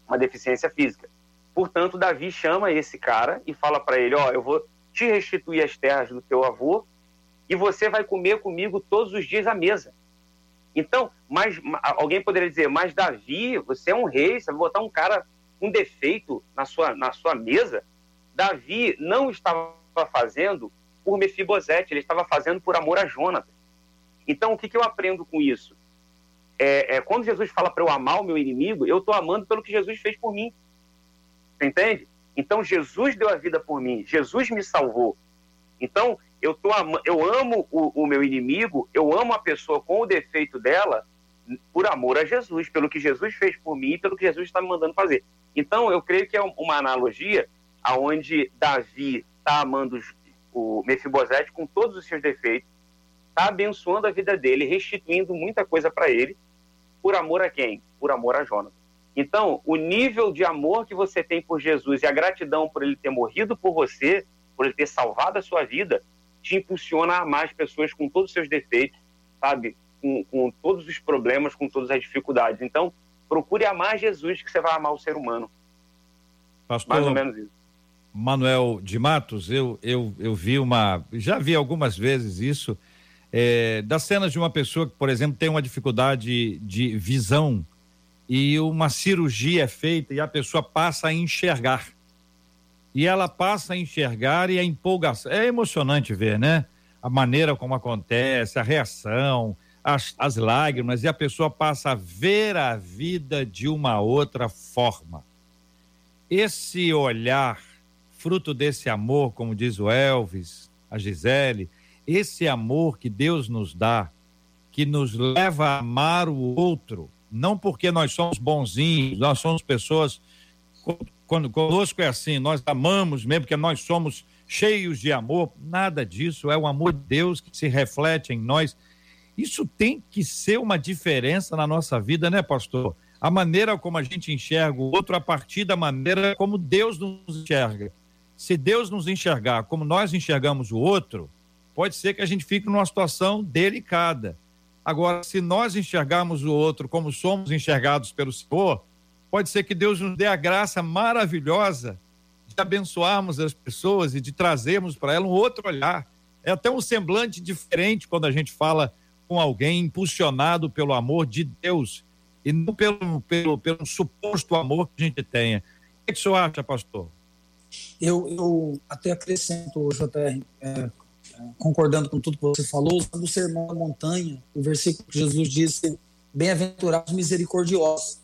Uma deficiência física. Portanto, Davi chama esse cara e fala para ele: "Ó, oh, eu vou te restituir as terras do teu avô e você vai comer comigo todos os dias à mesa". Então, mas alguém poderia dizer: "Mas Davi, você é um rei, você vai botar um cara com defeito na sua na sua mesa?" Davi não estava fazendo por Mefibosete, ele estava fazendo por amor a Jonatas. Então, o que, que eu aprendo com isso? É, é quando Jesus fala para eu amar o meu inimigo, eu estou amando pelo que Jesus fez por mim. Você entende? Então, Jesus deu a vida por mim, Jesus me salvou. Então, eu, tô, eu amo o, o meu inimigo, eu amo a pessoa com o defeito dela por amor a Jesus, pelo que Jesus fez por mim e pelo que Jesus está me mandando fazer. Então, eu creio que é uma analogia aonde Davi está amando o Mefibosete, com todos os seus defeitos, está abençoando a vida dele, restituindo muita coisa para ele, por amor a quem? Por amor a Jonas. Então, o nível de amor que você tem por Jesus e a gratidão por ele ter morrido por você, por ele ter salvado a sua vida, te impulsiona a amar as pessoas com todos os seus defeitos, sabe? Com, com todos os problemas, com todas as dificuldades. Então, procure amar Jesus, que você vai amar o ser humano. Pastor, Mais ou menos isso. Manuel de Matos, eu, eu, eu vi uma. Já vi algumas vezes isso, é, das cenas de uma pessoa que, por exemplo, tem uma dificuldade de visão e uma cirurgia é feita e a pessoa passa a enxergar. E ela passa a enxergar e a empolgação. É emocionante ver, né? A maneira como acontece, a reação, as, as lágrimas, e a pessoa passa a ver a vida de uma outra forma. Esse olhar, fruto desse amor, como diz o Elvis, a Gisele, esse amor que Deus nos dá, que nos leva a amar o outro, não porque nós somos bonzinhos, nós somos pessoas. Quando conosco é assim, nós amamos mesmo porque nós somos cheios de amor, nada disso, é o amor de Deus que se reflete em nós. Isso tem que ser uma diferença na nossa vida, né, pastor? A maneira como a gente enxerga o outro a partir da maneira como Deus nos enxerga. Se Deus nos enxergar como nós enxergamos o outro, pode ser que a gente fique numa situação delicada. Agora, se nós enxergarmos o outro como somos enxergados pelo Senhor, pode ser que Deus nos dê a graça maravilhosa de abençoarmos as pessoas e de trazermos para elas um outro olhar. É até um semblante diferente quando a gente fala com alguém impulsionado pelo amor de Deus e não pelo, pelo, pelo suposto amor que a gente tenha. O que, é que o senhor acha, pastor? Eu, eu até acrescento, JR, é, concordando com tudo que você falou, usando o sermão da montanha, o versículo que Jesus disse: Bem-aventurados misericordiosos,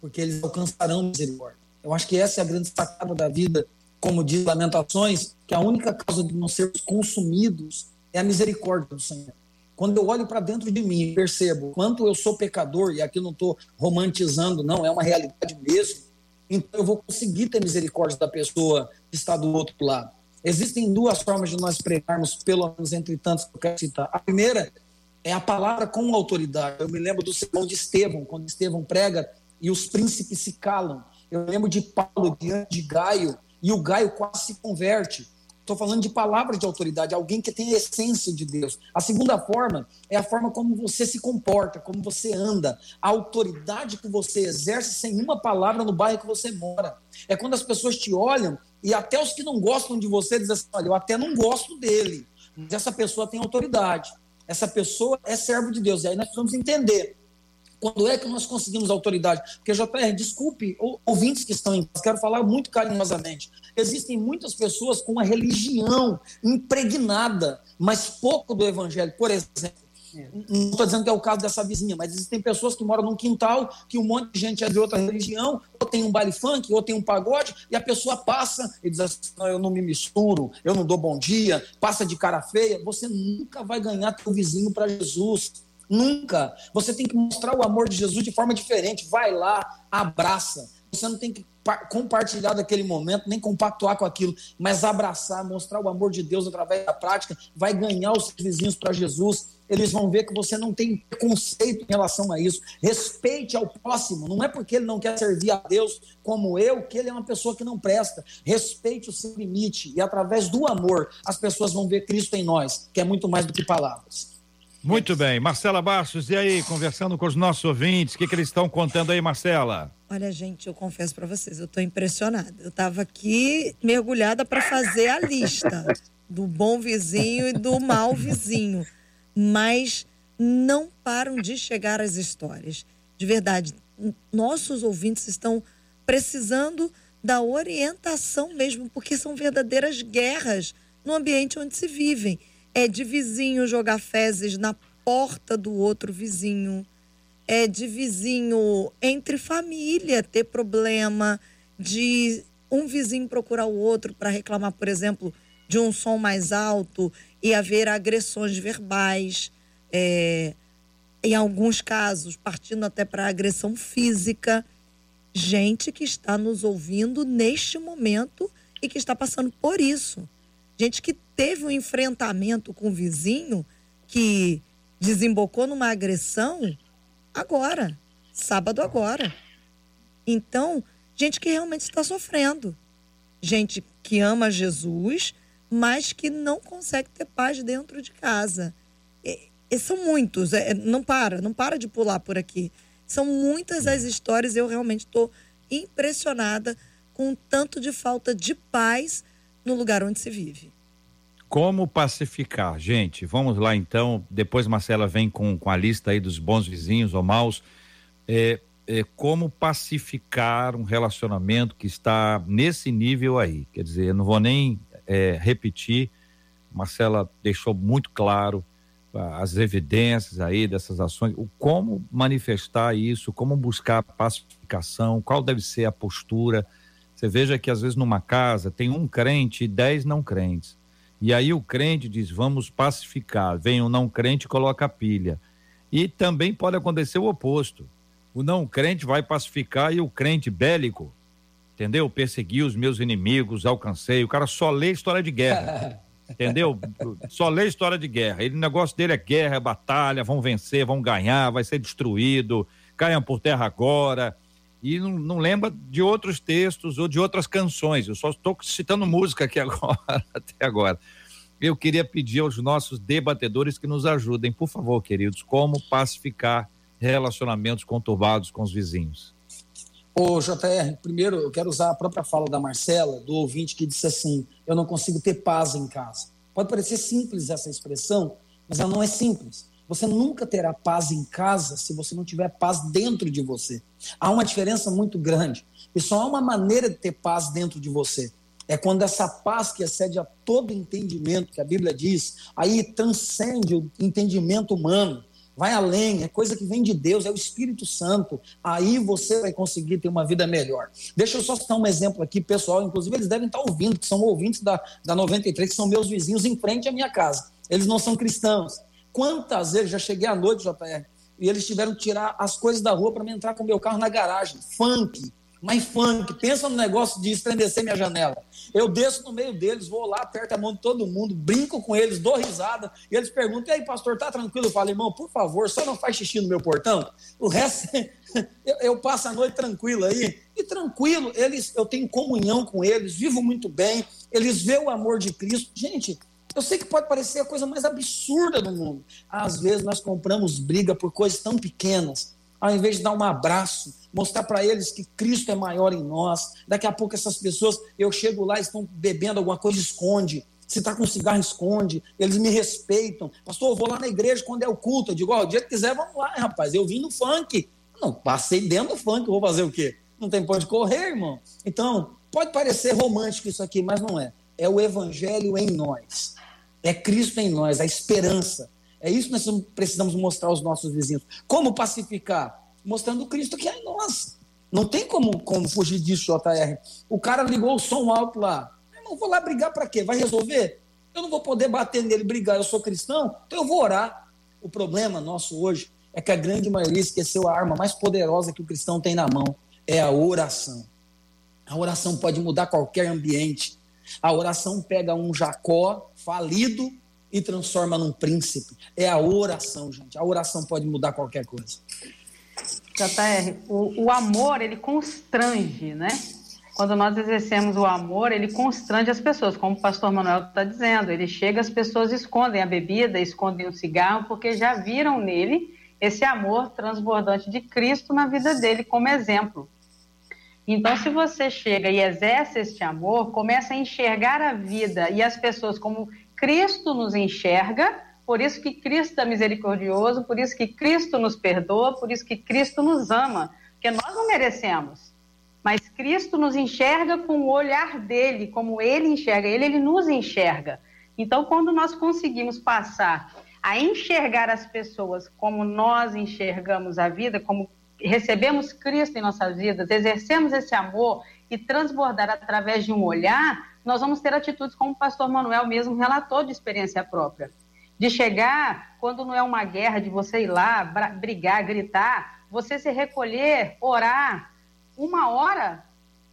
porque eles alcançarão misericórdia. Eu acho que essa é a grande sacada da vida, como diz Lamentações, que a única causa de não sermos consumidos é a misericórdia do Senhor. Quando eu olho para dentro de mim e percebo quanto eu sou pecador, e aqui não estou romantizando, não, é uma realidade mesmo, então eu vou conseguir ter misericórdia da pessoa que está do outro lado. Existem duas formas de nós pregarmos, pelo menos entre tantos que eu quero citar. A primeira é a palavra com autoridade. Eu me lembro do sermão de Estevão, quando Estevão prega e os príncipes se calam. Eu lembro de Paulo diante de Gaio, e o Gaio quase se converte. Estou falando de palavra de autoridade, alguém que tem a essência de Deus. A segunda forma é a forma como você se comporta, como você anda, a autoridade que você exerce sem uma palavra no bairro que você mora. É quando as pessoas te olham e até os que não gostam de você dizem assim: olha, eu até não gosto dele, mas essa pessoa tem autoridade. Essa pessoa é servo de Deus. E aí nós precisamos entender quando é que nós conseguimos autoridade? Porque, JR, desculpe, ouvintes que estão em casa, quero falar muito carinhosamente. Existem muitas pessoas com uma religião impregnada, mas pouco do evangelho. Por exemplo, não estou dizendo que é o caso dessa vizinha, mas existem pessoas que moram num quintal que um monte de gente é de outra religião, ou tem um baile funk, ou tem um pagode, e a pessoa passa e diz assim: não, eu não me misturo, eu não dou bom dia, passa de cara feia. Você nunca vai ganhar teu vizinho para Jesus. Nunca. Você tem que mostrar o amor de Jesus de forma diferente. Vai lá, abraça. Você não tem que compartilhar daquele momento, nem compactuar com aquilo, mas abraçar, mostrar o amor de Deus através da prática, vai ganhar os vizinhos para Jesus. Eles vão ver que você não tem preconceito em relação a isso. Respeite ao próximo. Não é porque ele não quer servir a Deus como eu que ele é uma pessoa que não presta. Respeite o seu limite e através do amor as pessoas vão ver Cristo em nós, que é muito mais do que palavras. Muito bem. Marcela Bastos, e aí, conversando com os nossos ouvintes, o que, que eles estão contando aí, Marcela? Olha, gente, eu confesso para vocês, eu estou impressionada. Eu estava aqui mergulhada para fazer a lista do bom vizinho e do mau vizinho, mas não param de chegar as histórias. De verdade, nossos ouvintes estão precisando da orientação mesmo, porque são verdadeiras guerras no ambiente onde se vivem é de vizinho jogar fezes na porta do outro vizinho, é de vizinho entre família ter problema, de um vizinho procurar o outro para reclamar, por exemplo, de um som mais alto e haver agressões verbais, é, em alguns casos, partindo até para agressão física. Gente que está nos ouvindo neste momento e que está passando por isso. Gente que teve um enfrentamento com o vizinho que desembocou numa agressão agora, sábado agora. Então, gente que realmente está sofrendo. Gente que ama Jesus, mas que não consegue ter paz dentro de casa. E, e são muitos, é, não para, não para de pular por aqui. São muitas as histórias, eu realmente estou impressionada com o tanto de falta de paz no lugar onde se vive. Como pacificar? Gente, vamos lá então. Depois Marcela vem com, com a lista aí dos bons vizinhos ou maus. É, é, como pacificar um relacionamento que está nesse nível aí? Quer dizer, eu não vou nem é, repetir. Marcela deixou muito claro as evidências aí dessas ações, o como manifestar isso, como buscar pacificação, qual deve ser a postura. Você veja que às vezes numa casa tem um crente e dez não crentes. E aí o crente diz: vamos pacificar. Vem o não crente e coloca a pilha. E também pode acontecer o oposto. O não crente vai pacificar e o crente bélico, entendeu? Persegui os meus inimigos, alcancei. O cara só lê história de guerra. entendeu? Só lê história de guerra. Ele, o negócio dele é guerra, é batalha, vão vencer, vão ganhar, vai ser destruído, caiam por terra agora. E não, não lembra de outros textos ou de outras canções. Eu só estou citando música aqui agora, até agora. Eu queria pedir aos nossos debatedores que nos ajudem, por favor, queridos, como pacificar relacionamentos conturbados com os vizinhos. Ô, JR, primeiro eu quero usar a própria fala da Marcela, do ouvinte que disse assim: eu não consigo ter paz em casa. Pode parecer simples essa expressão, mas ela não é simples. Você nunca terá paz em casa se você não tiver paz dentro de você. Há uma diferença muito grande. E só há uma maneira de ter paz dentro de você. É quando essa paz que excede a todo entendimento, que a Bíblia diz, aí transcende o entendimento humano vai além, é coisa que vem de Deus, é o Espírito Santo. Aí você vai conseguir ter uma vida melhor. Deixa eu só citar um exemplo aqui, pessoal. Inclusive, eles devem estar ouvindo, que são ouvintes da, da 93, que são meus vizinhos em frente à minha casa. Eles não são cristãos. Quantas vezes já cheguei à noite, JR, e eles tiveram que tirar as coisas da rua para me entrar com o meu carro na garagem. Funk mas funk, pensa no negócio de estrendecer minha janela. Eu desço no meio deles, vou lá, aperto a mão de todo mundo, brinco com eles, dou risada, e eles perguntam: e aí, pastor, tá tranquilo? Eu falo, irmão, por favor, só não faz xixi no meu portão. O resto, eu, eu, passo a noite tranquilo aí. E tranquilo, eles, eu tenho comunhão com eles, vivo muito bem, eles vê o amor de Cristo. Gente, eu sei que pode parecer a coisa mais absurda do mundo. Às vezes nós compramos briga por coisas tão pequenas ao invés de dar um abraço, mostrar para eles que Cristo é maior em nós. Daqui a pouco essas pessoas, eu chego lá, estão bebendo alguma coisa, esconde. Se está com cigarro, esconde. Eles me respeitam. Pastor, eu vou lá na igreja quando é o culto. Eu digo, ó, oh, o dia que quiser, vamos lá, rapaz. Eu vim no funk. Não, passei dentro do funk, vou fazer o quê? Não tem pode correr, irmão. Então, pode parecer romântico isso aqui, mas não é. É o evangelho em nós. É Cristo em nós, a esperança. É isso que nós precisamos mostrar aos nossos vizinhos. Como pacificar? Mostrando o Cristo que é em nós. Não tem como, como fugir disso, JR. O cara ligou o som alto lá. Eu vou lá brigar para quê? Vai resolver? Eu não vou poder bater nele, brigar. Eu sou cristão, então eu vou orar. O problema nosso hoje é que a grande maioria esqueceu a arma mais poderosa que o cristão tem na mão: é a oração. A oração pode mudar qualquer ambiente. A oração pega um Jacó falido e transforma num príncipe. É a oração, gente. A oração pode mudar qualquer coisa. JR, o, o amor, ele constrange, né? Quando nós exercemos o amor, ele constrange as pessoas, como o pastor Manuel está dizendo. Ele chega, as pessoas escondem a bebida, escondem o cigarro, porque já viram nele esse amor transbordante de Cristo na vida dele como exemplo. Então, se você chega e exerce este amor, começa a enxergar a vida e as pessoas como Cristo nos enxerga, por isso que Cristo é misericordioso, por isso que Cristo nos perdoa, por isso que Cristo nos ama, porque nós não merecemos. Mas Cristo nos enxerga com o olhar dele, como ele enxerga, ele, ele nos enxerga. Então, quando nós conseguimos passar a enxergar as pessoas como nós enxergamos a vida, como recebemos Cristo em nossas vidas, exercemos esse amor e transbordar através de um olhar, nós vamos ter atitudes como o pastor Manuel mesmo relatou de experiência própria. De chegar, quando não é uma guerra, de você ir lá, brigar, gritar, você se recolher, orar. Uma hora,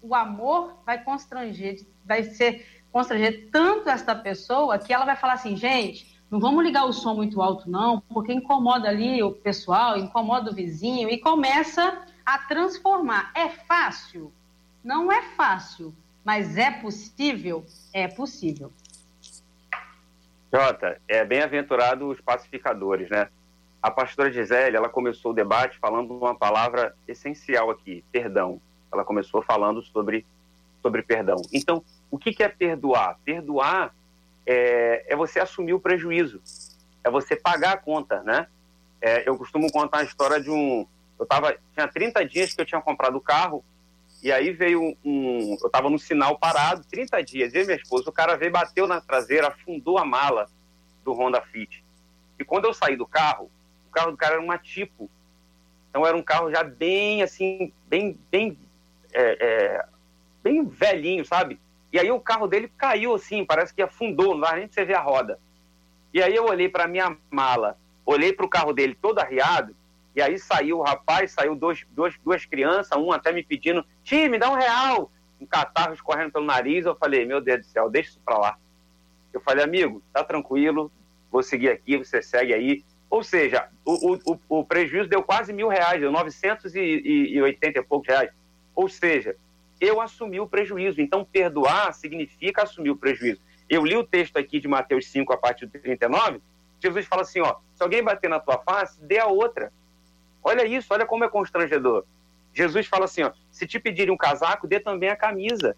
o amor vai constranger, vai ser constranger tanto esta pessoa que ela vai falar assim, gente, não vamos ligar o som muito alto não, porque incomoda ali o pessoal, incomoda o vizinho e começa a transformar. É fácil? Não é fácil, mas é possível? É possível. Jota, é bem-aventurado os pacificadores, né? A pastora Gisele, ela começou o debate falando uma palavra essencial aqui, perdão. Ela começou falando sobre, sobre perdão. Então, O que, que é perdoar? Perdoar é, é, você assumir o prejuízo, é você pagar a conta, né? É, eu costumo contar a história de um. Eu tava, tinha 30 dias que eu tinha comprado o carro, e aí veio um. Eu estava no sinal parado, 30 dias, eu e minha esposa, o cara veio, bateu na traseira, afundou a mala do Honda Fit. E quando eu saí do carro, o carro do cara era uma tipo. Então era um carro já bem assim, bem, bem, é, é, bem velhinho, sabe? E aí o carro dele caiu assim, parece que afundou, não dá nem você ver a roda. E aí eu olhei para minha mala, olhei para o carro dele todo arriado, e aí saiu o rapaz, saiu dois, dois, duas crianças, um até me pedindo, tio, me dá um real, um catarro escorrendo pelo nariz. Eu falei, meu Deus do céu, deixa isso para lá. Eu falei, amigo, tá tranquilo, vou seguir aqui, você segue aí. Ou seja, o, o, o prejuízo deu quase mil reais, deu 980 e poucos reais. Ou seja, eu assumi o prejuízo. Então, perdoar significa assumir o prejuízo. Eu li o texto aqui de Mateus 5, a partir do 39. Jesus fala assim: ó, se alguém bater na tua face, dê a outra. Olha isso, olha como é constrangedor. Jesus fala assim: ó, se te pedirem um casaco, dê também a camisa.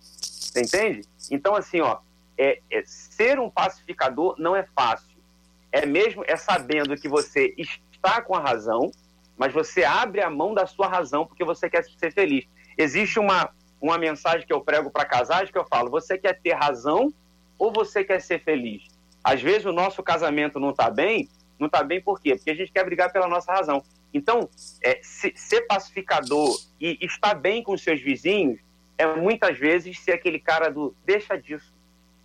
Você entende? Então, assim, ó, é, é, ser um pacificador não é fácil. É mesmo, é sabendo que você está com a razão, mas você abre a mão da sua razão porque você quer ser feliz. Existe uma, uma mensagem que eu prego para casais que eu falo: você quer ter razão ou você quer ser feliz? Às vezes o nosso casamento não está bem, não está bem por quê? Porque a gente quer brigar pela nossa razão. Então, é, se, ser pacificador e estar bem com seus vizinhos é muitas vezes ser aquele cara do deixa disso,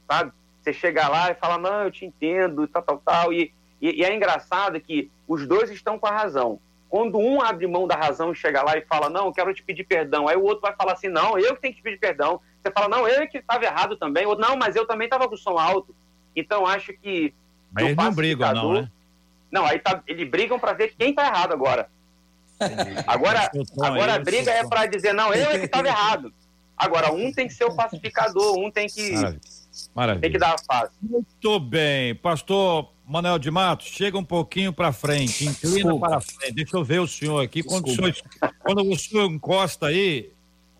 sabe? Você chegar lá e falar, não, eu te entendo, tal, tal, tal. E, e, e é engraçado que os dois estão com a razão. Quando um abre mão da razão e chega lá e fala, não, quero te pedir perdão, aí o outro vai falar assim, não, eu que tenho que te pedir perdão. Você fala, não, eu que estava errado também. Ou, não, mas eu também estava com o som alto. Então, acho que. Mas eles não brigam, não, né? Não, aí tá, eles brigam para ver quem está errado agora. Agora, agora a briga é para dizer, não, eu é que estava errado. Agora, um tem que ser o pacificador, um tem que. Maravilha. Maravilha. Tem que dar a face. Muito bem. Pastor Manuel de Matos, chega um pouquinho para frente, inclina Desculpa. para frente. Deixa eu ver o senhor aqui. Quando o senhor, quando o senhor encosta aí,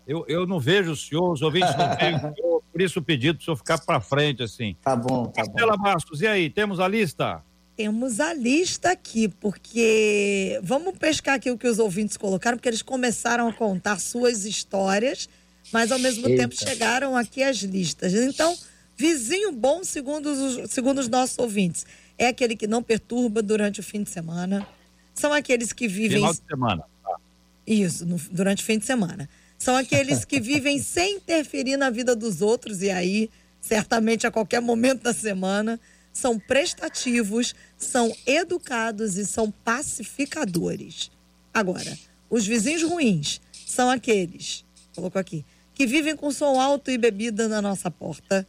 eu, eu não vejo o senhor, os ouvintes não veem o senhor, por isso o pedido para o senhor ficar para frente, assim. Tá bom, tá Marcela bom. Bastos, e aí, temos a lista? Temos a lista aqui, porque vamos pescar aqui o que os ouvintes colocaram, porque eles começaram a contar suas histórias, mas ao mesmo Eita. tempo chegaram aqui as listas. Então, vizinho bom, segundo os, segundo os nossos ouvintes é aquele que não perturba durante o fim de semana. São aqueles que vivem. Final de semana. Tá. Isso, no, durante o fim de semana. São aqueles que vivem sem interferir na vida dos outros, e aí, certamente, a qualquer momento da semana, são prestativos, são educados e são pacificadores. Agora, os vizinhos ruins são aqueles, colocou aqui, que vivem com som alto e bebida na nossa porta,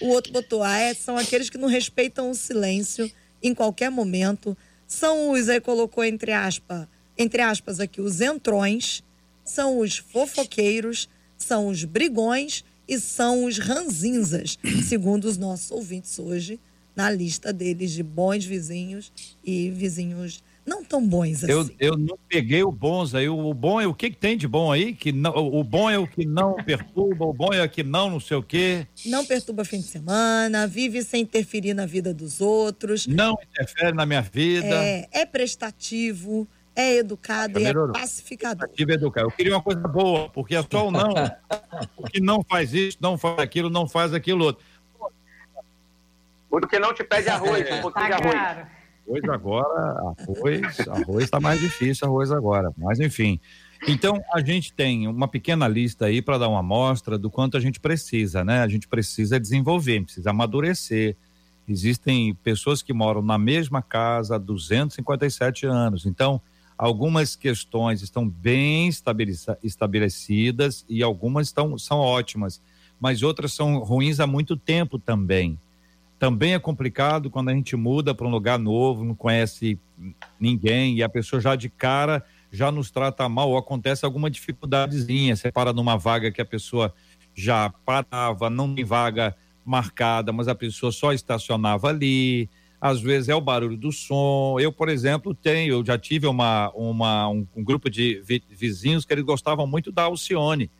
o outro botou, ah, é, são aqueles que não respeitam o silêncio em qualquer momento. São os, aí colocou entre aspas, entre aspas aqui, os entrões, são os fofoqueiros, são os brigões e são os ranzinzas, segundo os nossos ouvintes hoje, na lista deles de bons vizinhos e vizinhos não tão bons assim. Eu, eu não peguei o bons aí. O, bom é o que, que tem de bom aí? Que não, o bom é o que não perturba, o bom é o que não não sei o quê. Não perturba fim de semana, vive sem interferir na vida dos outros. Não interfere na minha vida. É, é prestativo, é educado e é pacificador. Prestativo e educado. Eu queria uma coisa boa, porque é só o não. o que não faz isso, não faz aquilo, não faz aquilo outro. O que não te pede arroz, um pouquinho de arroz. Arroz agora, arroz, arroz está mais difícil, arroz agora. Mas enfim. Então a gente tem uma pequena lista aí para dar uma amostra do quanto a gente precisa, né? A gente precisa desenvolver, precisa amadurecer. Existem pessoas que moram na mesma casa há 257 anos. Então, algumas questões estão bem estabelecidas e algumas estão, são ótimas, mas outras são ruins há muito tempo também. Também é complicado quando a gente muda para um lugar novo, não conhece ninguém e a pessoa já de cara já nos trata mal ou acontece alguma dificuldadezinha. Você para numa vaga que a pessoa já parava, não tem vaga marcada, mas a pessoa só estacionava ali. Às vezes é o barulho do som. Eu, por exemplo, tenho, eu já tive uma, uma um, um grupo de vizinhos que eles gostavam muito da Alcione.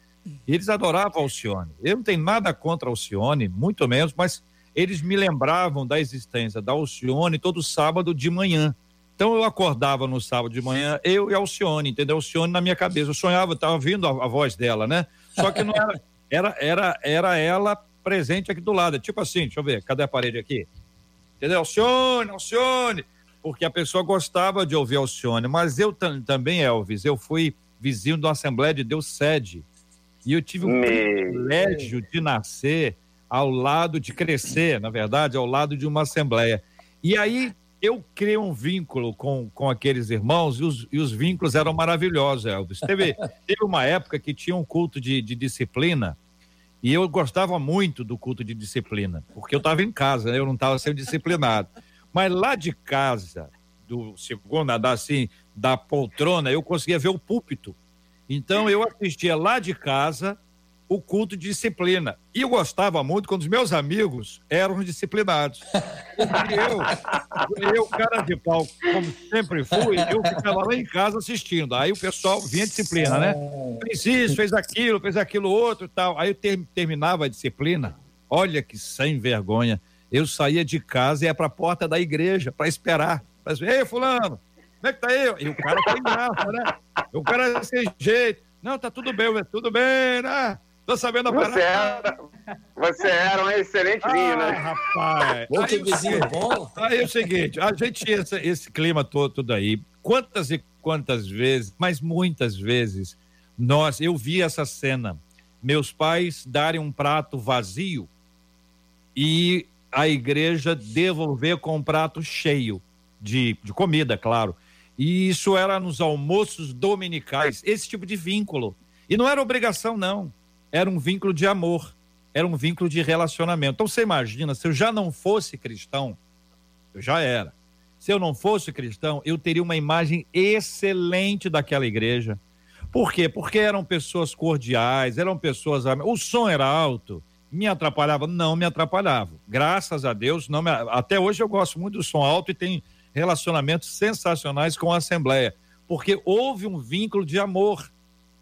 Eles adoravam Alcione. Eu não tenho nada contra Alcione, muito menos, mas eles me lembravam da existência da Alcione todo sábado de manhã. Então eu acordava no sábado de manhã, eu e Alcione, entendeu? Alcione na minha cabeça. Eu sonhava, estava ouvindo a, a, voz dela, né? Só que não era, era, era, era ela presente aqui do lado. Tipo assim, deixa eu ver, cadê a parede aqui? Entendeu? Alcione, Alcione. Porque a pessoa gostava de ouvir Alcione, mas eu também, Elvis, eu fui vizinho da Assembleia de Deus sede. E eu tive o um privilégio de nascer ao lado, de crescer, na verdade, ao lado de uma assembleia. E aí eu criei um vínculo com, com aqueles irmãos e os, e os vínculos eram maravilhosos, Elvis. Teve, teve uma época que tinha um culto de, de disciplina e eu gostava muito do culto de disciplina, porque eu estava em casa, né? eu não estava sendo disciplinado. Mas lá de casa, do segundo andar assim, da poltrona, eu conseguia ver o púlpito. Então eu assistia lá de casa o culto de disciplina. E eu gostava muito quando os meus amigos eram disciplinados. Porque eu, eu, cara de pau, como sempre fui, eu ficava lá em casa assistindo. Aí o pessoal vinha disciplina, né? Fez isso, fez aquilo, fez aquilo outro e tal. Aí eu ter, terminava a disciplina. Olha que sem vergonha. Eu saía de casa e ia para a porta da igreja para esperar. Pra dizer, Ei, fulano, como é que tá aí? E o cara tá em graça, né? O cara é desse jeito. Não, tá tudo bem, tudo bem, né? Tô sabendo a parada. Você era, você era um excelente ah, vinho, né? Rapaz. Bom que vizinho bom. Aí é o seguinte, a gente tinha esse, esse clima todo, tudo aí. Quantas e quantas vezes, mas muitas vezes, nós, eu vi essa cena. Meus pais darem um prato vazio e a igreja devolver com um prato cheio de, de comida, claro. E isso era nos almoços dominicais, esse tipo de vínculo. E não era obrigação, não era um vínculo de amor, era um vínculo de relacionamento. Então você imagina, se eu já não fosse cristão, eu já era. Se eu não fosse cristão, eu teria uma imagem excelente daquela igreja. Por quê? Porque eram pessoas cordiais, eram pessoas. O som era alto, me atrapalhava? Não me atrapalhava. Graças a Deus, não me... até hoje eu gosto muito do som alto e tenho relacionamentos sensacionais com a Assembleia, porque houve um vínculo de amor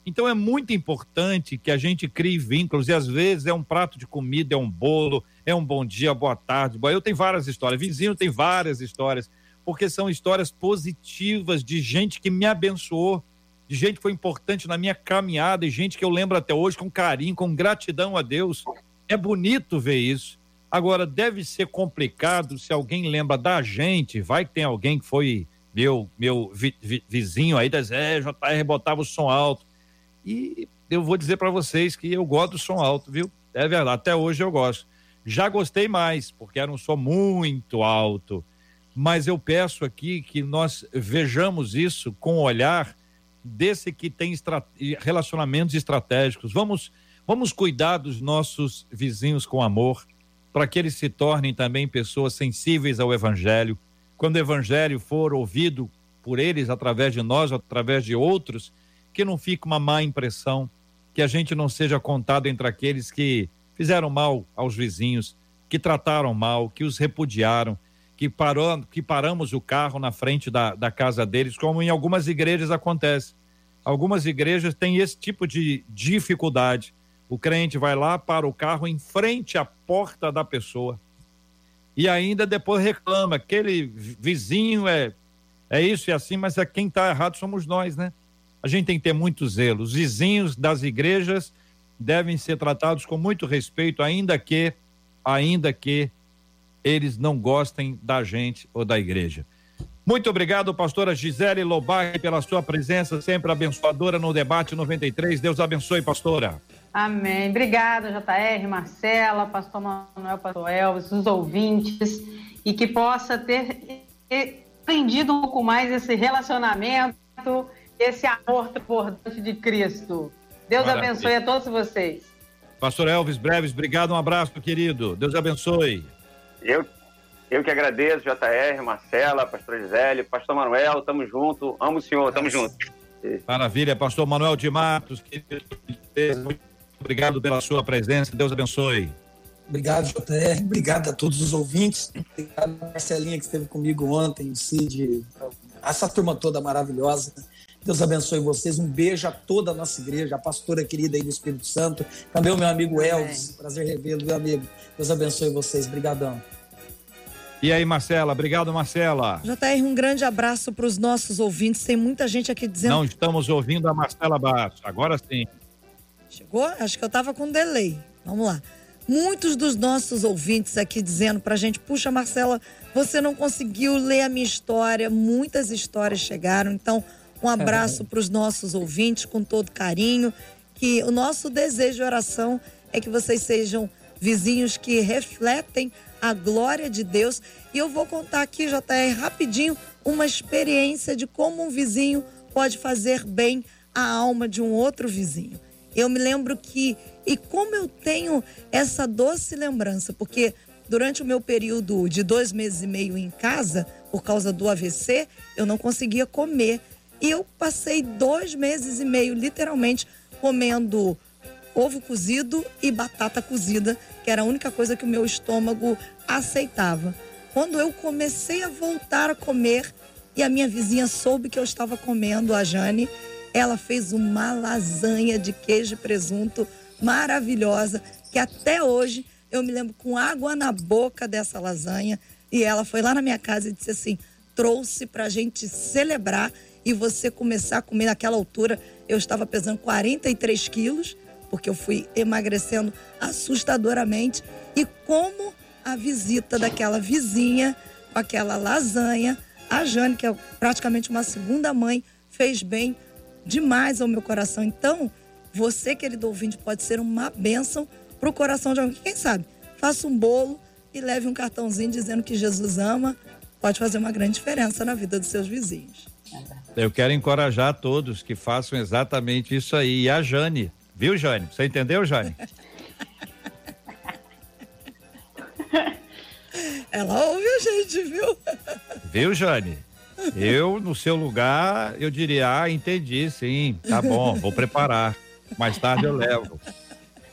então é muito importante que a gente crie vínculos e às vezes é um prato de comida, é um bolo, é um bom dia, boa tarde. Eu tenho várias histórias, vizinho tem várias histórias, porque são histórias positivas de gente que me abençoou, de gente que foi importante na minha caminhada e gente que eu lembro até hoje com carinho, com gratidão a Deus. É bonito ver isso. Agora, deve ser complicado se alguém lembra da gente, vai que tem alguém que foi meu meu vi, vi, vizinho aí, diz, é, JR botava o som alto e eu vou dizer para vocês que eu gosto do som alto, viu? É verdade, até hoje eu gosto. Já gostei mais, porque era um som muito alto. Mas eu peço aqui que nós vejamos isso com o olhar desse que tem relacionamentos estratégicos. Vamos, vamos cuidar dos nossos vizinhos com amor, para que eles se tornem também pessoas sensíveis ao Evangelho. Quando o Evangelho for ouvido por eles, através de nós, através de outros, que não fique uma má impressão, que a gente não seja contado entre aqueles que fizeram mal aos vizinhos, que trataram mal, que os repudiaram, que, parou, que paramos o carro na frente da, da casa deles, como em algumas igrejas acontece. Algumas igrejas têm esse tipo de dificuldade. O crente vai lá, para o carro em frente à porta da pessoa. E ainda depois reclama, aquele vizinho é, é isso e assim, mas é quem está errado somos nós, né? A gente tem que ter muito zelo. Os vizinhos das igrejas devem ser tratados com muito respeito, ainda que, ainda que eles não gostem da gente ou da igreja. Muito obrigado, pastora Gisele Lobac, pela sua presença sempre abençoadora no debate 93. Deus abençoe, pastora. Amém. Obrigada, JR, Marcela, pastor Manuel, pastor Elvis, os ouvintes, e que possa ter aprendido um pouco mais esse relacionamento esse amor transbordante de Cristo. Deus Maravilha. abençoe a todos vocês. Pastor Elvis Breves, obrigado, um abraço, querido. Deus abençoe. Eu, eu que agradeço, JR, Marcela, pastor Gisele, pastor Manuel, tamo junto. Amo o senhor, tamo junto. Maravilha, pastor Manuel de Matos, querido, muito obrigado pela sua presença, Deus abençoe. Obrigado, JR, obrigado a todos os ouvintes, obrigado a Marcelinha que esteve comigo ontem, o Cid, essa turma toda maravilhosa. Deus abençoe vocês. Um beijo a toda a nossa igreja, a pastora querida aí do Espírito Santo. Também o meu amigo Elvis. Prazer revê-lo, meu amigo. Deus abençoe vocês. Obrigadão. E aí, Marcela? Obrigado, Marcela. JR, um grande abraço para os nossos ouvintes. Tem muita gente aqui dizendo. Não estamos ouvindo a Marcela Baixo. Agora sim. Chegou? Acho que eu estava com delay. Vamos lá. Muitos dos nossos ouvintes aqui dizendo para a gente: puxa, Marcela, você não conseguiu ler a minha história. Muitas histórias chegaram. Então, um abraço para os nossos ouvintes com todo carinho. Que o nosso desejo de oração é que vocês sejam vizinhos que refletem a glória de Deus. E eu vou contar aqui, JR, rapidinho, uma experiência de como um vizinho pode fazer bem à alma de um outro vizinho. Eu me lembro que, e como eu tenho essa doce lembrança, porque durante o meu período de dois meses e meio em casa, por causa do AVC, eu não conseguia comer. E eu passei dois meses e meio, literalmente, comendo ovo cozido e batata cozida, que era a única coisa que o meu estômago aceitava. Quando eu comecei a voltar a comer e a minha vizinha soube que eu estava comendo, a Jane, ela fez uma lasanha de queijo e presunto maravilhosa, que até hoje eu me lembro com água na boca dessa lasanha. E ela foi lá na minha casa e disse assim: trouxe para a gente celebrar e você começar a comer naquela altura. Eu estava pesando 43 quilos porque eu fui emagrecendo assustadoramente. E como a visita daquela vizinha com aquela lasanha, a Jane, que é praticamente uma segunda mãe, fez bem demais ao meu coração. Então, você, querido ouvinte, pode ser uma bênção para o coração de alguém. Quem sabe? Faça um bolo e leve um cartãozinho dizendo que Jesus ama. Pode fazer uma grande diferença na vida dos seus vizinhos. Eu quero encorajar todos que façam exatamente isso aí. E a Jane, Viu, Jane? Você entendeu, Jane? Ela ouve a gente, viu? Viu, Jane? Eu, no seu lugar, eu diria, ah, entendi, sim, tá bom, vou preparar. Mais tarde eu levo.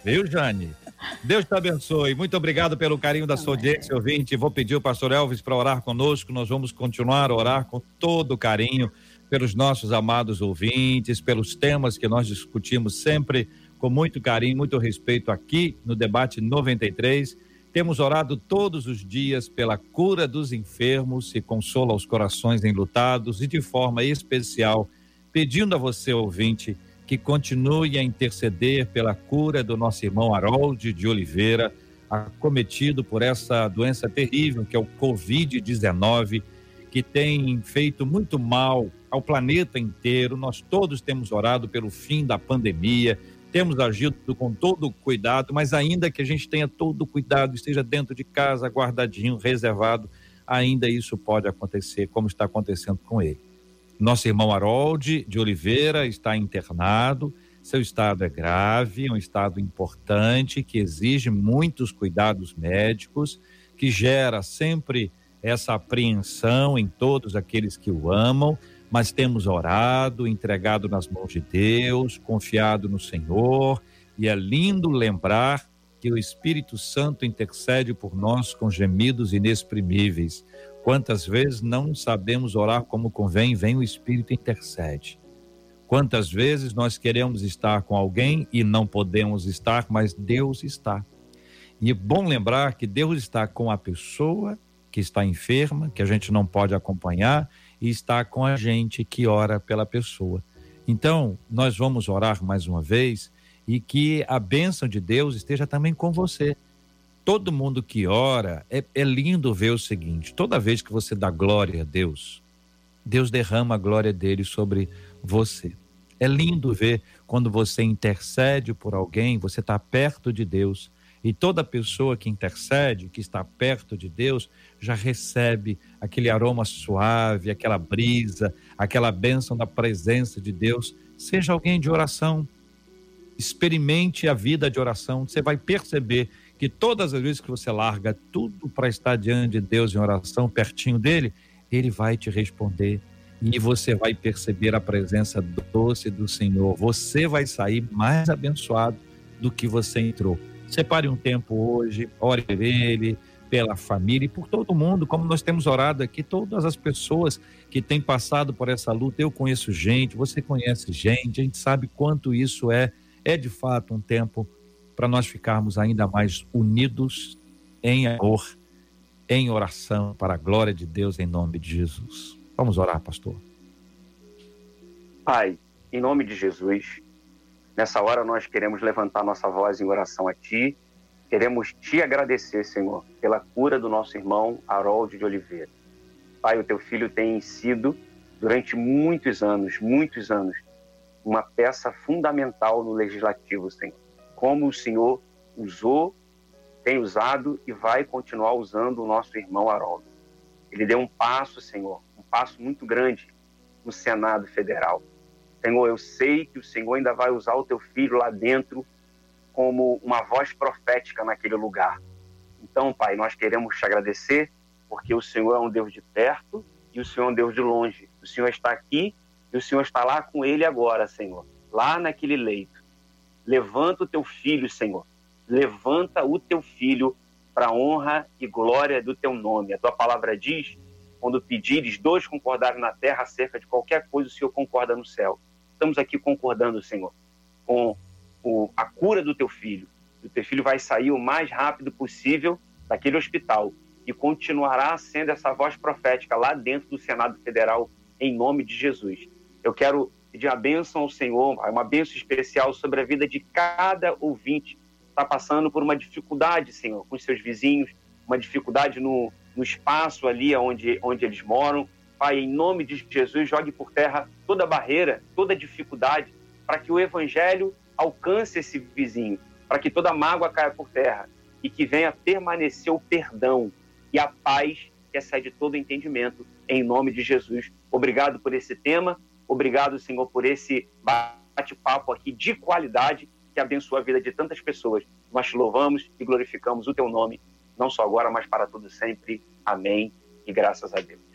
Viu, Jane? Deus te abençoe. Muito obrigado pelo carinho da sua audiência, ouvinte. Vou pedir o pastor Elvis para orar conosco. Nós vamos continuar a orar com todo carinho pelos nossos amados ouvintes, pelos temas que nós discutimos sempre com muito carinho, muito respeito aqui no debate 93. Temos orado todos os dias pela cura dos enfermos e consola os corações enlutados e de forma especial pedindo a você ouvinte que continue a interceder pela cura do nosso irmão Harold de Oliveira, acometido por essa doença terrível que é o COVID-19 que tem feito muito mal ao planeta inteiro. Nós todos temos orado pelo fim da pandemia, temos agido com todo cuidado, mas ainda que a gente tenha todo cuidado, esteja dentro de casa, guardadinho, reservado, ainda isso pode acontecer, como está acontecendo com ele. Nosso irmão Harold de Oliveira está internado, seu estado é grave, é um estado importante que exige muitos cuidados médicos, que gera sempre essa apreensão em todos aqueles que o amam, mas temos orado, entregado nas mãos de Deus, confiado no Senhor, e é lindo lembrar que o Espírito Santo intercede por nós com gemidos inexprimíveis. Quantas vezes não sabemos orar como convém, vem o Espírito intercede. Quantas vezes nós queremos estar com alguém e não podemos estar, mas Deus está. E é bom lembrar que Deus está com a pessoa que está enferma, que a gente não pode acompanhar, e está com a gente que ora pela pessoa. Então, nós vamos orar mais uma vez e que a bênção de Deus esteja também com você. Todo mundo que ora, é, é lindo ver o seguinte: toda vez que você dá glória a Deus, Deus derrama a glória dele sobre você. É lindo ver quando você intercede por alguém, você está perto de Deus e toda pessoa que intercede, que está perto de Deus, já recebe aquele aroma suave, aquela brisa, aquela bênção da presença de Deus. Seja alguém de oração, experimente a vida de oração. Você vai perceber que todas as vezes que você larga tudo para estar diante de Deus em oração, pertinho dele, ele vai te responder e você vai perceber a presença doce do Senhor. Você vai sair mais abençoado do que você entrou. Separe um tempo hoje, ore por ele, pela família e por todo mundo, como nós temos orado aqui, todas as pessoas que têm passado por essa luta. Eu conheço gente, você conhece gente, a gente sabe quanto isso é, é de fato um tempo para nós ficarmos ainda mais unidos em amor, em oração, para a glória de Deus, em nome de Jesus. Vamos orar, pastor. Pai, em nome de Jesus, nessa hora nós queremos levantar nossa voz em oração a Ti Queremos te agradecer, Senhor, pela cura do nosso irmão Harold de Oliveira. Pai, o teu filho tem sido, durante muitos anos, muitos anos, uma peça fundamental no legislativo, Senhor. Como o Senhor usou, tem usado e vai continuar usando o nosso irmão Harold. Ele deu um passo, Senhor, um passo muito grande no Senado Federal. Senhor, eu sei que o Senhor ainda vai usar o teu filho lá dentro como uma voz profética naquele lugar. Então, Pai, nós queremos te agradecer porque o Senhor é um Deus de perto e o Senhor é um Deus de longe. O Senhor está aqui e o Senhor está lá com ele agora, Senhor, lá naquele leito. Levanta o teu filho, Senhor. Levanta o teu filho para a honra e glória do teu nome. A tua palavra diz: quando pedires, dois concordarem na terra acerca de qualquer coisa, o Senhor concorda no céu. Estamos aqui concordando, Senhor, com o, a cura do teu filho. O teu filho vai sair o mais rápido possível daquele hospital e continuará sendo essa voz profética lá dentro do Senado Federal, em nome de Jesus. Eu quero pedir a bênção ao Senhor, uma bênção especial sobre a vida de cada ouvinte que está passando por uma dificuldade, Senhor, com seus vizinhos, uma dificuldade no, no espaço ali onde, onde eles moram. Pai, em nome de Jesus, jogue por terra toda barreira, toda dificuldade, para que o Evangelho alcance esse vizinho, para que toda mágoa caia por terra e que venha permanecer o perdão e a paz que excede todo entendimento, em nome de Jesus. Obrigado por esse tema, obrigado, Senhor, por esse bate-papo aqui de qualidade que abençoa a vida de tantas pessoas. Nós te louvamos e glorificamos o teu nome, não só agora, mas para todo sempre. Amém e graças a Deus.